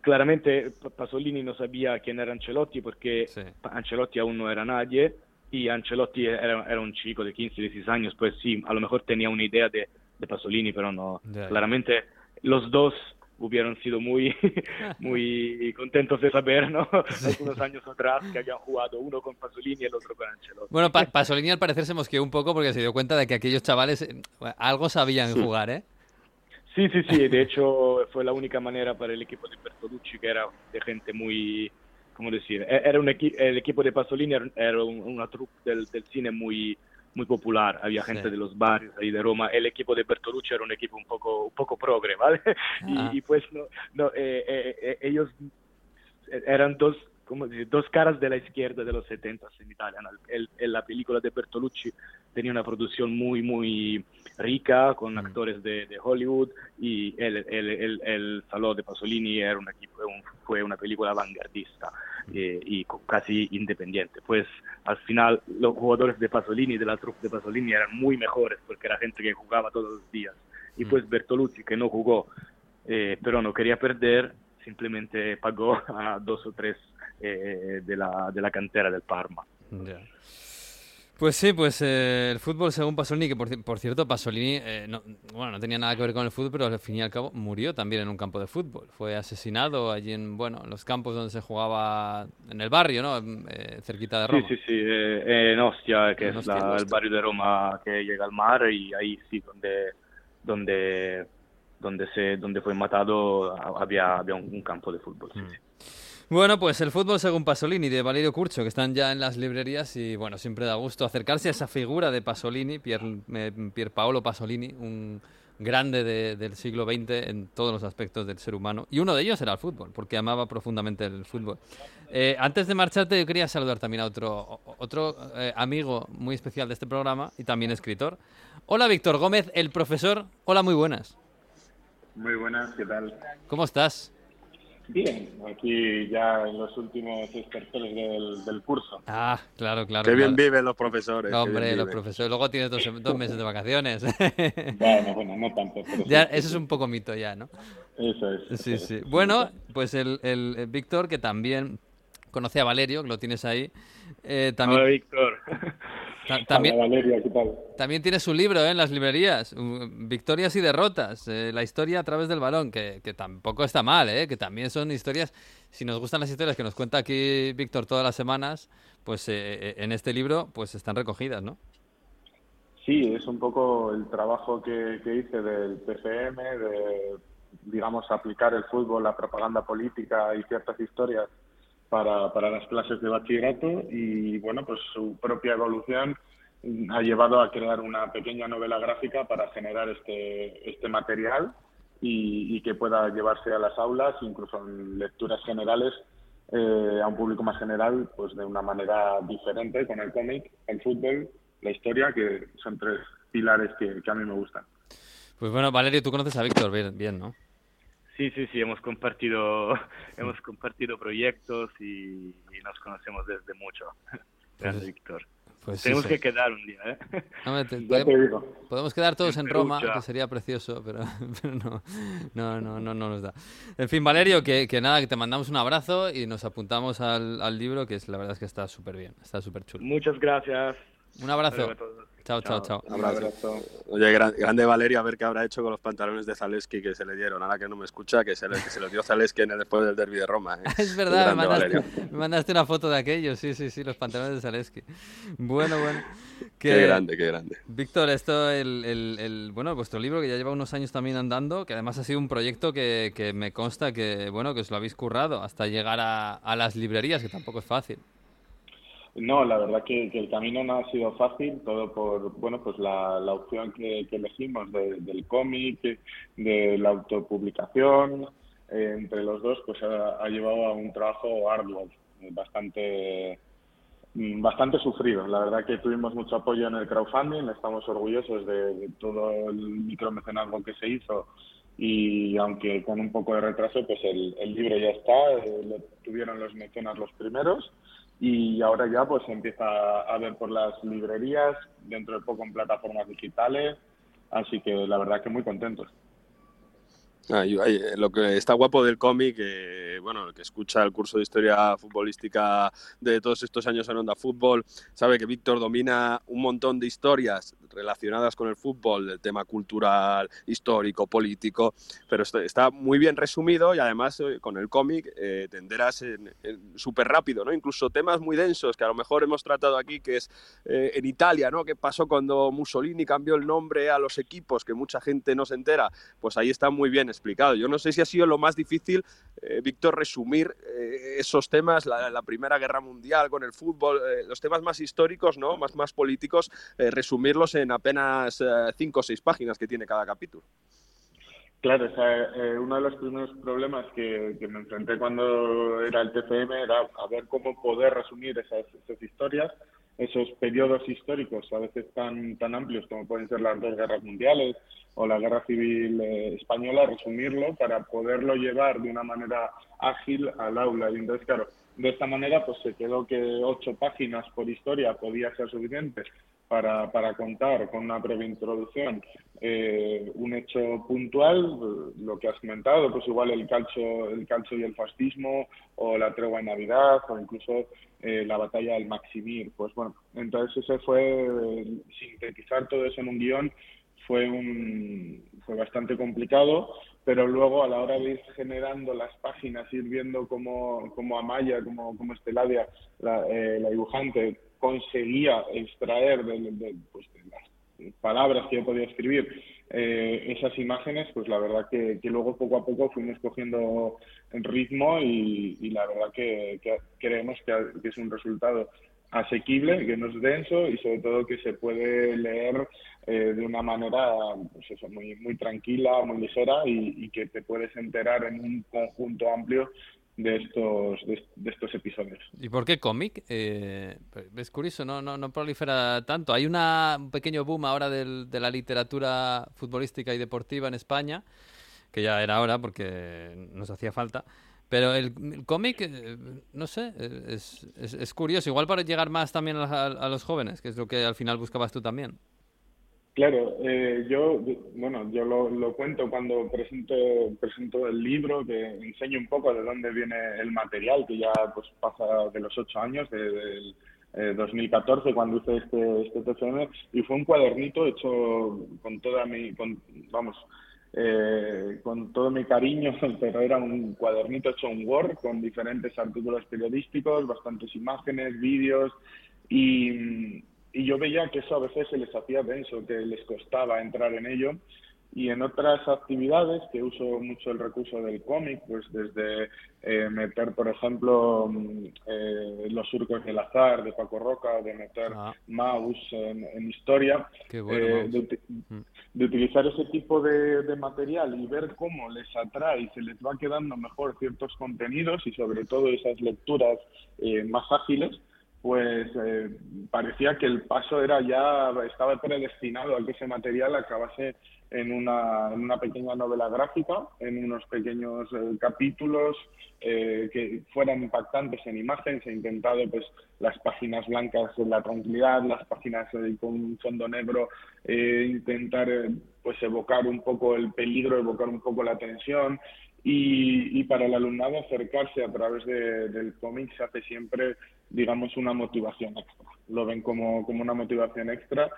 Claramente Pa- Pasolini no sabía quién era Ancelotti porque Sí. Ancelotti aún no era nadie y Ancelotti era, era un chico de 15, 16 años, pues sí, a lo mejor tenía una idea de, de Pasolini, pero no, Ya. claramente los dos hubieran sido muy, muy contentos de saber, ¿no? Algunos años atrás que habían jugado uno con Pasolini y el otro con Ancelotti. Bueno, Pa- Pasolini al parecer se mosqueó un poco porque se dio cuenta de que aquellos chavales eh, algo sabían jugar, ¿eh? Sí, sí, sí, de hecho fue la única manera para el equipo de Bertolucci, que era de gente muy, ¿cómo decir? E- Era un equi- el equipo de Pasolini era, un- una troupe del, del cine muy, muy popular, había gente Sí. de los barrios ahí de Roma, el equipo de Bertolucci era un equipo un poco, un poco progre, ¿vale? Ah. Y, y pues no, no, eh, eh, eh, ellos eran dos, ¿cómo decir? dos caras de la izquierda de los 70 en Italia. El- el- la película de Bertolucci tenía una producción muy, muy rica, con actores de, de Hollywood, y el, el, el, el Saló de Pasolini era un equipo, un- fue una película vanguardista eh, y casi independiente. Pues al final los jugadores de Pasolini, de la troupe de Pasolini, eran muy mejores porque era gente que jugaba todos los días. Y pues Bertolucci, que no jugó, eh, pero no quería perder, simplemente pagó a dos o tres eh, de, la, de la cantera del Parma. Pues sí, pues eh, el fútbol según Pasolini, que por, ci- por cierto Pasolini eh, no, bueno, no tenía nada que ver con el fútbol, pero al fin y al cabo murió también en un campo de fútbol. Fue asesinado allí en, bueno, en los campos donde se jugaba en el barrio, ¿no? En, eh, cerquita de Roma. sí, sí, eh, en Ostia, que En es la- el barrio de Roma que llega al mar, y ahí sí, donde, donde, donde, se, donde fue matado, había, había un, un campo de fútbol. sí, sí. Bueno, pues el fútbol según Pasolini de Valerio Curcio, que están ya en las librerías y bueno, siempre da gusto acercarse a esa figura de Pasolini, Pier, eh, Pier Paolo Pasolini, un grande de- del siglo XX en todos los aspectos del ser humano. Y uno de ellos era el fútbol, porque amaba profundamente el fútbol. Eh, antes de marcharte, yo quería saludar también a otro, otro eh, amigo muy especial de este programa y también escritor. Hola, Víctor Gómez, el profesor. Hola, muy buenas. Muy buenas, ¿qué tal? ¿Cómo estás? Bien, aquí ya en los últimos estertores del, del curso. Ah, claro, claro. Qué bien claro. viven los profesores. Hombre, los viven. profesores. Luego tienes dos, dos meses de vacaciones. Bueno, bueno, no tanto, pero ya, sí. eso es un poco mito ya, ¿no? Eso es. Sí, eso sí. es. Bueno, pues el, el- el Víctor, que también conoce a Valerio, que lo tienes ahí, eh, también, Hola, Víctor. También, Valeria, ¿qué tal? también tiene su libro ¿eh? en las librerías, Victorias y Derrotas, eh, la historia a través del balón, que, que tampoco está mal, ¿eh? que también son historias, si nos gustan las historias que nos cuenta aquí Víctor todas las semanas, pues eh, eh, en este libro pues están recogidas, ¿no? Sí, es un poco el trabajo que, que hice del PCM, de, digamos, aplicar el fútbol, la propaganda política y ciertas historias para, para las clases de bachillerato y, bueno, pues su propia evolución ha llevado a crear una pequeña novela gráfica para generar este, este material y, y que pueda llevarse a las aulas, incluso en lecturas generales, eh, a un público más general, pues de una manera diferente con el cómic, el fútbol, la historia, que son tres pilares que, a mí me gustan. Pues bueno, Valerio, tú conoces a Víctor bien, ¿no? Sí, sí, sí, hemos compartido, hemos compartido proyectos y, y nos conocemos desde mucho. Grande Víctor. Pues Tenemos sí. que quedar un día, ¿eh? Te- podemos-. Podemos quedar todos en En Roma, que sería precioso, pero, pero no, no, no, no, no nos da. En fin, Valerio, que, que nada, que te mandamos un abrazo y nos apuntamos al, al libro, que es, la verdad es que está súper bien, está súper chulo. Muchas gracias. Un abrazo. Chao, chao, chao. Un abrazo. Oye, gran- grande Valeria, a ver qué habrá hecho con los pantalones de Zaleski que se le dieron. Ahora que no me escucha, que se, le, que se los dio Zaleski en el, después del derby de Roma. ¿eh? Es verdad, me mandaste, me mandaste una foto de aquellos, sí, sí, sí, los pantalones de Zaleski. Bueno, bueno. Qué grande, qué grande. Víctor, esto, el, el, el- bueno, vuestro libro que ya lleva unos años también andando, que además ha sido un proyecto que, que me consta que, bueno, que os lo habéis currado hasta llegar a, a las librerías, que tampoco es fácil. No, la verdad que, el camino no ha sido fácil, todo por bueno pues la, la opción que, elegimos de- del cómic, de la autopublicación, eh, entre los dos pues ha, llevado a un trabajo arduo, bastante mm, bastante sufrido. La verdad que tuvimos mucho apoyo en el crowdfunding, estamos orgullosos de, todo el micromecenazgo que se hizo y aunque con un poco de retraso pues el, el libro ya está, eh, lo tuvieron los mecenas los primeros y ahora ya pues se empieza a ver por las librerías, dentro de poco en plataformas digitales, así que la verdad que muy contentos. Ay, ay, eh, lo que está guapo del cómic, eh, bueno, el que escucha el curso de historia futbolística de todos estos años en Onda Fútbol, sabe que Víctor domina un montón de historias relacionadas con el fútbol, del tema cultural, histórico, político, pero está, muy bien resumido y además eh, con el cómic eh, tenderás en- en súper rápido, ¿no? Incluso temas muy densos que a lo mejor hemos tratado aquí, que es eh, en Italia, ¿no? ¿Qué pasó cuando Mussolini cambió el nombre a los equipos, que mucha gente no se entera? Pues ahí está muy bien explicado. Yo no sé si ha sido lo más difícil, eh, Víctor, resumir eh, esos temas, la, Primera Guerra Mundial con el fútbol, eh, los temas más históricos, ¿no? Más, más políticos, eh, resumirlos en apenas cinco o seis páginas que tiene cada capítulo. Claro, o sea, eh, uno de los primeros problemas que, que me enfrenté cuando era el TFM era a ver cómo poder resumir esas, esas historias, esos periodos históricos a veces tan, tan amplios como pueden ser las dos guerras mundiales o la guerra civil eh, española, resumirlo para poderlo llevar de una manera ágil al aula. Y entonces, claro, de esta manera pues se quedó que ocho páginas por historia podía ser suficiente para, para contar con una breve introducción eh, un hecho puntual, lo que has comentado, pues igual el calcio, el calcio y el fascismo, o la tregua en Navidad, o incluso eh, la batalla del Maximir. Pues bueno, entonces ese fue, sintetizar todo eso en un guion fue, un, fue bastante complicado, pero luego a la hora de ir generando las páginas, ir viendo cómo, cómo Amaya, como, como Esteladia, la, eh, la dibujante, conseguía extraer pues, de las palabras que yo podía escribir eh, esas imágenes, pues la verdad que, que, luego poco a poco fuimos cogiendo ritmo y, la verdad que, que creemos que, es un resultado asequible, que no es denso y sobre todo que se puede leer eh, de una manera pues muy, tranquila, muy ligera y que te puedes enterar en un conjunto amplio de estos de, estos episodios. ¿Y por qué cómic? Eh, es curioso, no, no, no prolifera tanto. Hay una, un pequeño boom ahora del, de la literatura futbolística y deportiva en España, que ya era hora porque nos hacía falta. Pero el, cómic, eh, no sé, es, es, es, curioso. Igual para llegar más también a, a, los jóvenes, que es lo que al final buscabas tú también. Claro, eh, yo, bueno, yo lo, lo, cuento cuando presento, presento el libro, que enseño un poco de dónde viene el material, que ya pues pasa de los ocho años, del de, eh, 2014, cuando hice este, este TFM, y fue un cuadernito hecho con toda mi, con, vamos, eh, con todo mi cariño, pero era un cuadernito hecho en Word, con diferentes artículos periodísticos, bastantes imágenes, vídeos, y y yo veía que eso a veces se les hacía denso, que les costaba entrar en ello. Y en otras actividades que uso mucho el recurso del cómic, pues desde eh, meter, por ejemplo, eh, los surcos del azar de Paco Roca, de meter ah. mouse en, en historia, bueno, eh, de, de, utilizar ese tipo de, de, material y ver cómo les atrae y se les va quedando mejor ciertos contenidos y sobre todo esas lecturas eh, más ágiles, pues eh, parecía que el paso era ya estaba predestinado a que ese material acabase en una, una pequeña novela gráfica, en unos pequeños eh, capítulos eh, que fueran impactantes en imágenes. He intentado pues las páginas blancas en la tranquilidad, las páginas con fondo negro, intentar pues evocar un poco el peligro, evocar un poco la tensión. Y, y para el alumnado acercarse a través de, del cómic se hace siempre digamos, una motivación extra. Lo ven como, como una motivación extra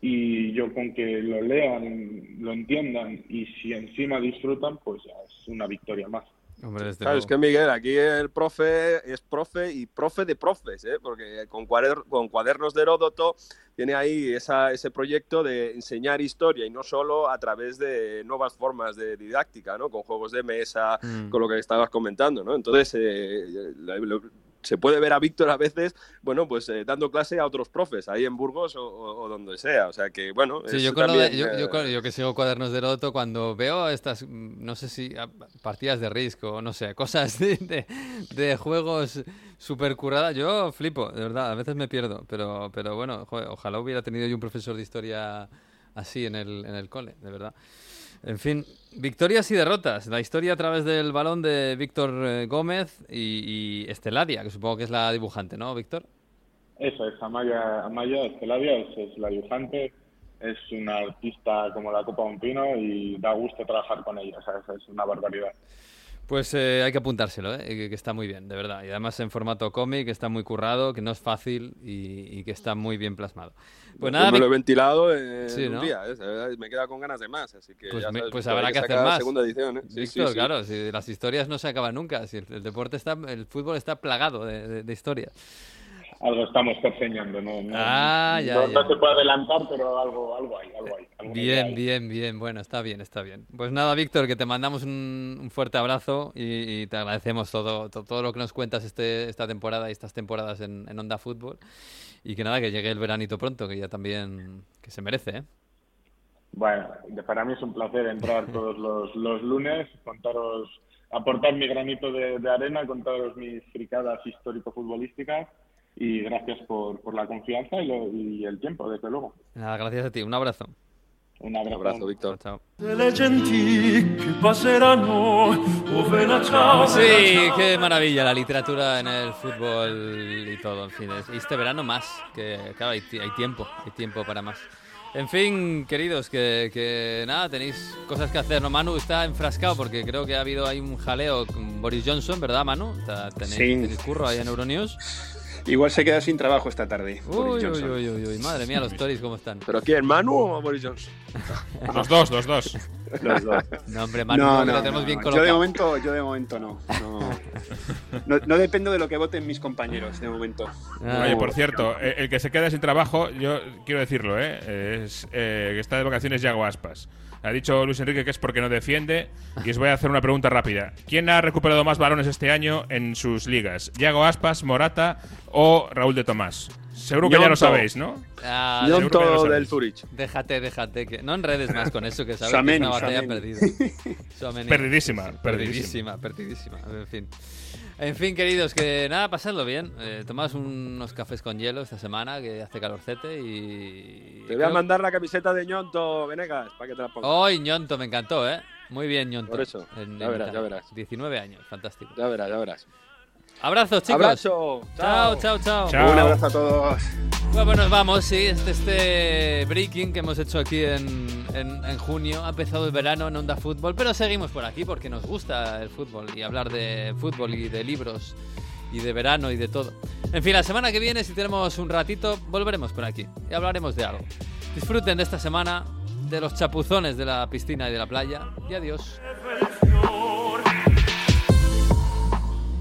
y yo con que lo lean, lo entiendan y si encima disfrutan, pues ya es una victoria más. Hombre, desde claro, es que Miguel, aquí el profe es profe y profe de profes, ¿eh? porque con, cuader con cuadernos de Heródoto tiene ahí esa, ese proyecto de enseñar historia y no solo a través de nuevas formas de didáctica, ¿no? con juegos de mesa, mm. con lo que estabas comentando. ¿no? Entonces, eh, lo, se puede ver a Víctor a veces, bueno, pues eh, dando clase a otros profes, ahí en Burgos o, o, o donde sea. O sea que, bueno. Sí, yo, también, yo, yo, yo, que sigo cuadernos de Heródoto, cuando veo estas, no sé si partidas de risco, no sé, cosas de, de, de juegos súper curadas, yo flipo, de verdad, a veces me pierdo, pero, pero bueno, joder, ojalá hubiera tenido yo un profesor de historia así en el, en el cole, de verdad. En fin, victorias y derrotas. La historia a través del balón de Víctor Gómez y, y, Esteladia, que supongo que es la dibujante, ¿no, Víctor? Eso es, Amaya, Amaya Esteladia es, la dibujante. es una artista como la Copa de un y da gusto trabajar con ella, ¿sabes? Es una barbaridad. Pues eh, hay que apuntárselo, ¿eh? que, que está muy bien, de verdad. Y además en formato cómic, que está muy currado, que no es fácil y, y que está muy bien plasmado. Pues nada, me lo he ventilado en Sí, un ¿no? día, ¿eh? me queda con ganas de más, así que Pues, ya me- sabes, pues habrá que hacer más. segunda edición, ¿eh? Sí, sí, Víctor, sí. claro, si las historias no se acaban nunca, si el, el deporte está, el fútbol está plagado de, de- de historias. Algo estamos perseñando, ¿no? No, Ah, ya, no, ya. no se puede adelantar, pero algo, algo hay, algo hay. Bien, hay. bien, bien, bueno, está bien, está bien. Pues nada, Víctor, que te mandamos un, un fuerte abrazo y, y te agradecemos todo, to- todo, lo que nos cuentas este, esta temporada y estas temporadas en, en Onda Fútbol. Y que nada, que llegue el veranito pronto, que ya también que se merece, ¿eh? Bueno, para mí es un placer entrar todos los, los lunes, contaros, aportar mi granito de, de arena, contaros mis fricadas histórico-futbolísticas y gracias por, por la confianza y, lo- y el tiempo, desde luego. Nada, gracias a ti, un abrazo. Un abrazo. abrazo, Víctor. Chao. Sí, qué maravilla la literatura en el fútbol y todo, en fin. este verano más, que claro, hay, hay tiempo, hay tiempo para más. En fin, queridos, que, que nada, tenéis cosas que hacer, ¿no? Manu está enfrascado porque creo que ha habido ahí un jaleo con Boris Johnson, ¿verdad, Manu? Está- tenéis, Sí. tenéis curro ahí en Euronews. Igual se queda sin trabajo esta tarde. Uy, Boris uy, Johnson. uy, uy, uy, madre mía, los Tories cómo están. ¿Pero quién, Manu o Boris Johnson? Los dos, los dos. Los dos. No, hombre, Manu, No, que no, lo tenemos no, bien no. Yo de colocado. momento, yo de momento no. No, no, no dependo de lo que voten mis compañeros, de momento. Ah, Oye, por cierto, eh, el que se queda sin trabajo, yo quiero decirlo, ¿eh? es eh, que está de vacaciones Yago Aspas. Ha dicho Luis Enrique que es porque no defiende. Y os voy a hacer una pregunta rápida. ¿Quién ha recuperado más balones este año en sus ligas? ¿Yago Aspas, Morata o Raúl de Tomás? Seguro que ya lo sabéis, ¿no? ah, sabéis. del Zurich. Déjate, déjate, que no enredes más con eso, que sabes que es una batalla perdida. Suameni. Perdidísima, Perdidísima, perdidísima. En fin. En fin, queridos, que nada, pasadlo bien. Eh, tomad unos cafés con hielo esta semana, que hace calorcete y... Te voy a mandar la camiseta de Ñonto, Venegas, para que te la pongas. ¡Hoy, Ñonto! Me encantó, ¿eh? Muy bien, Ñonto. Por eso. En- Ya en verás, ya verás. 19 años, fantástico. Ya verás, ya verás. Abrazos, chicos. Abrazo. Chao, chao, chao. Chao. Un abrazo a todos. Bueno, pues nos vamos, sí, este, este breaking que hemos hecho aquí en, en- en junio. Ha empezado el verano en Onda Fútbol, pero seguimos por aquí porque nos gusta el fútbol y hablar de fútbol y de libros y de verano y de todo. En fin, la semana que viene, si tenemos un ratito, volveremos por aquí y hablaremos de algo. Disfruten de esta semana, de los chapuzones de la piscina y de la playa y adiós.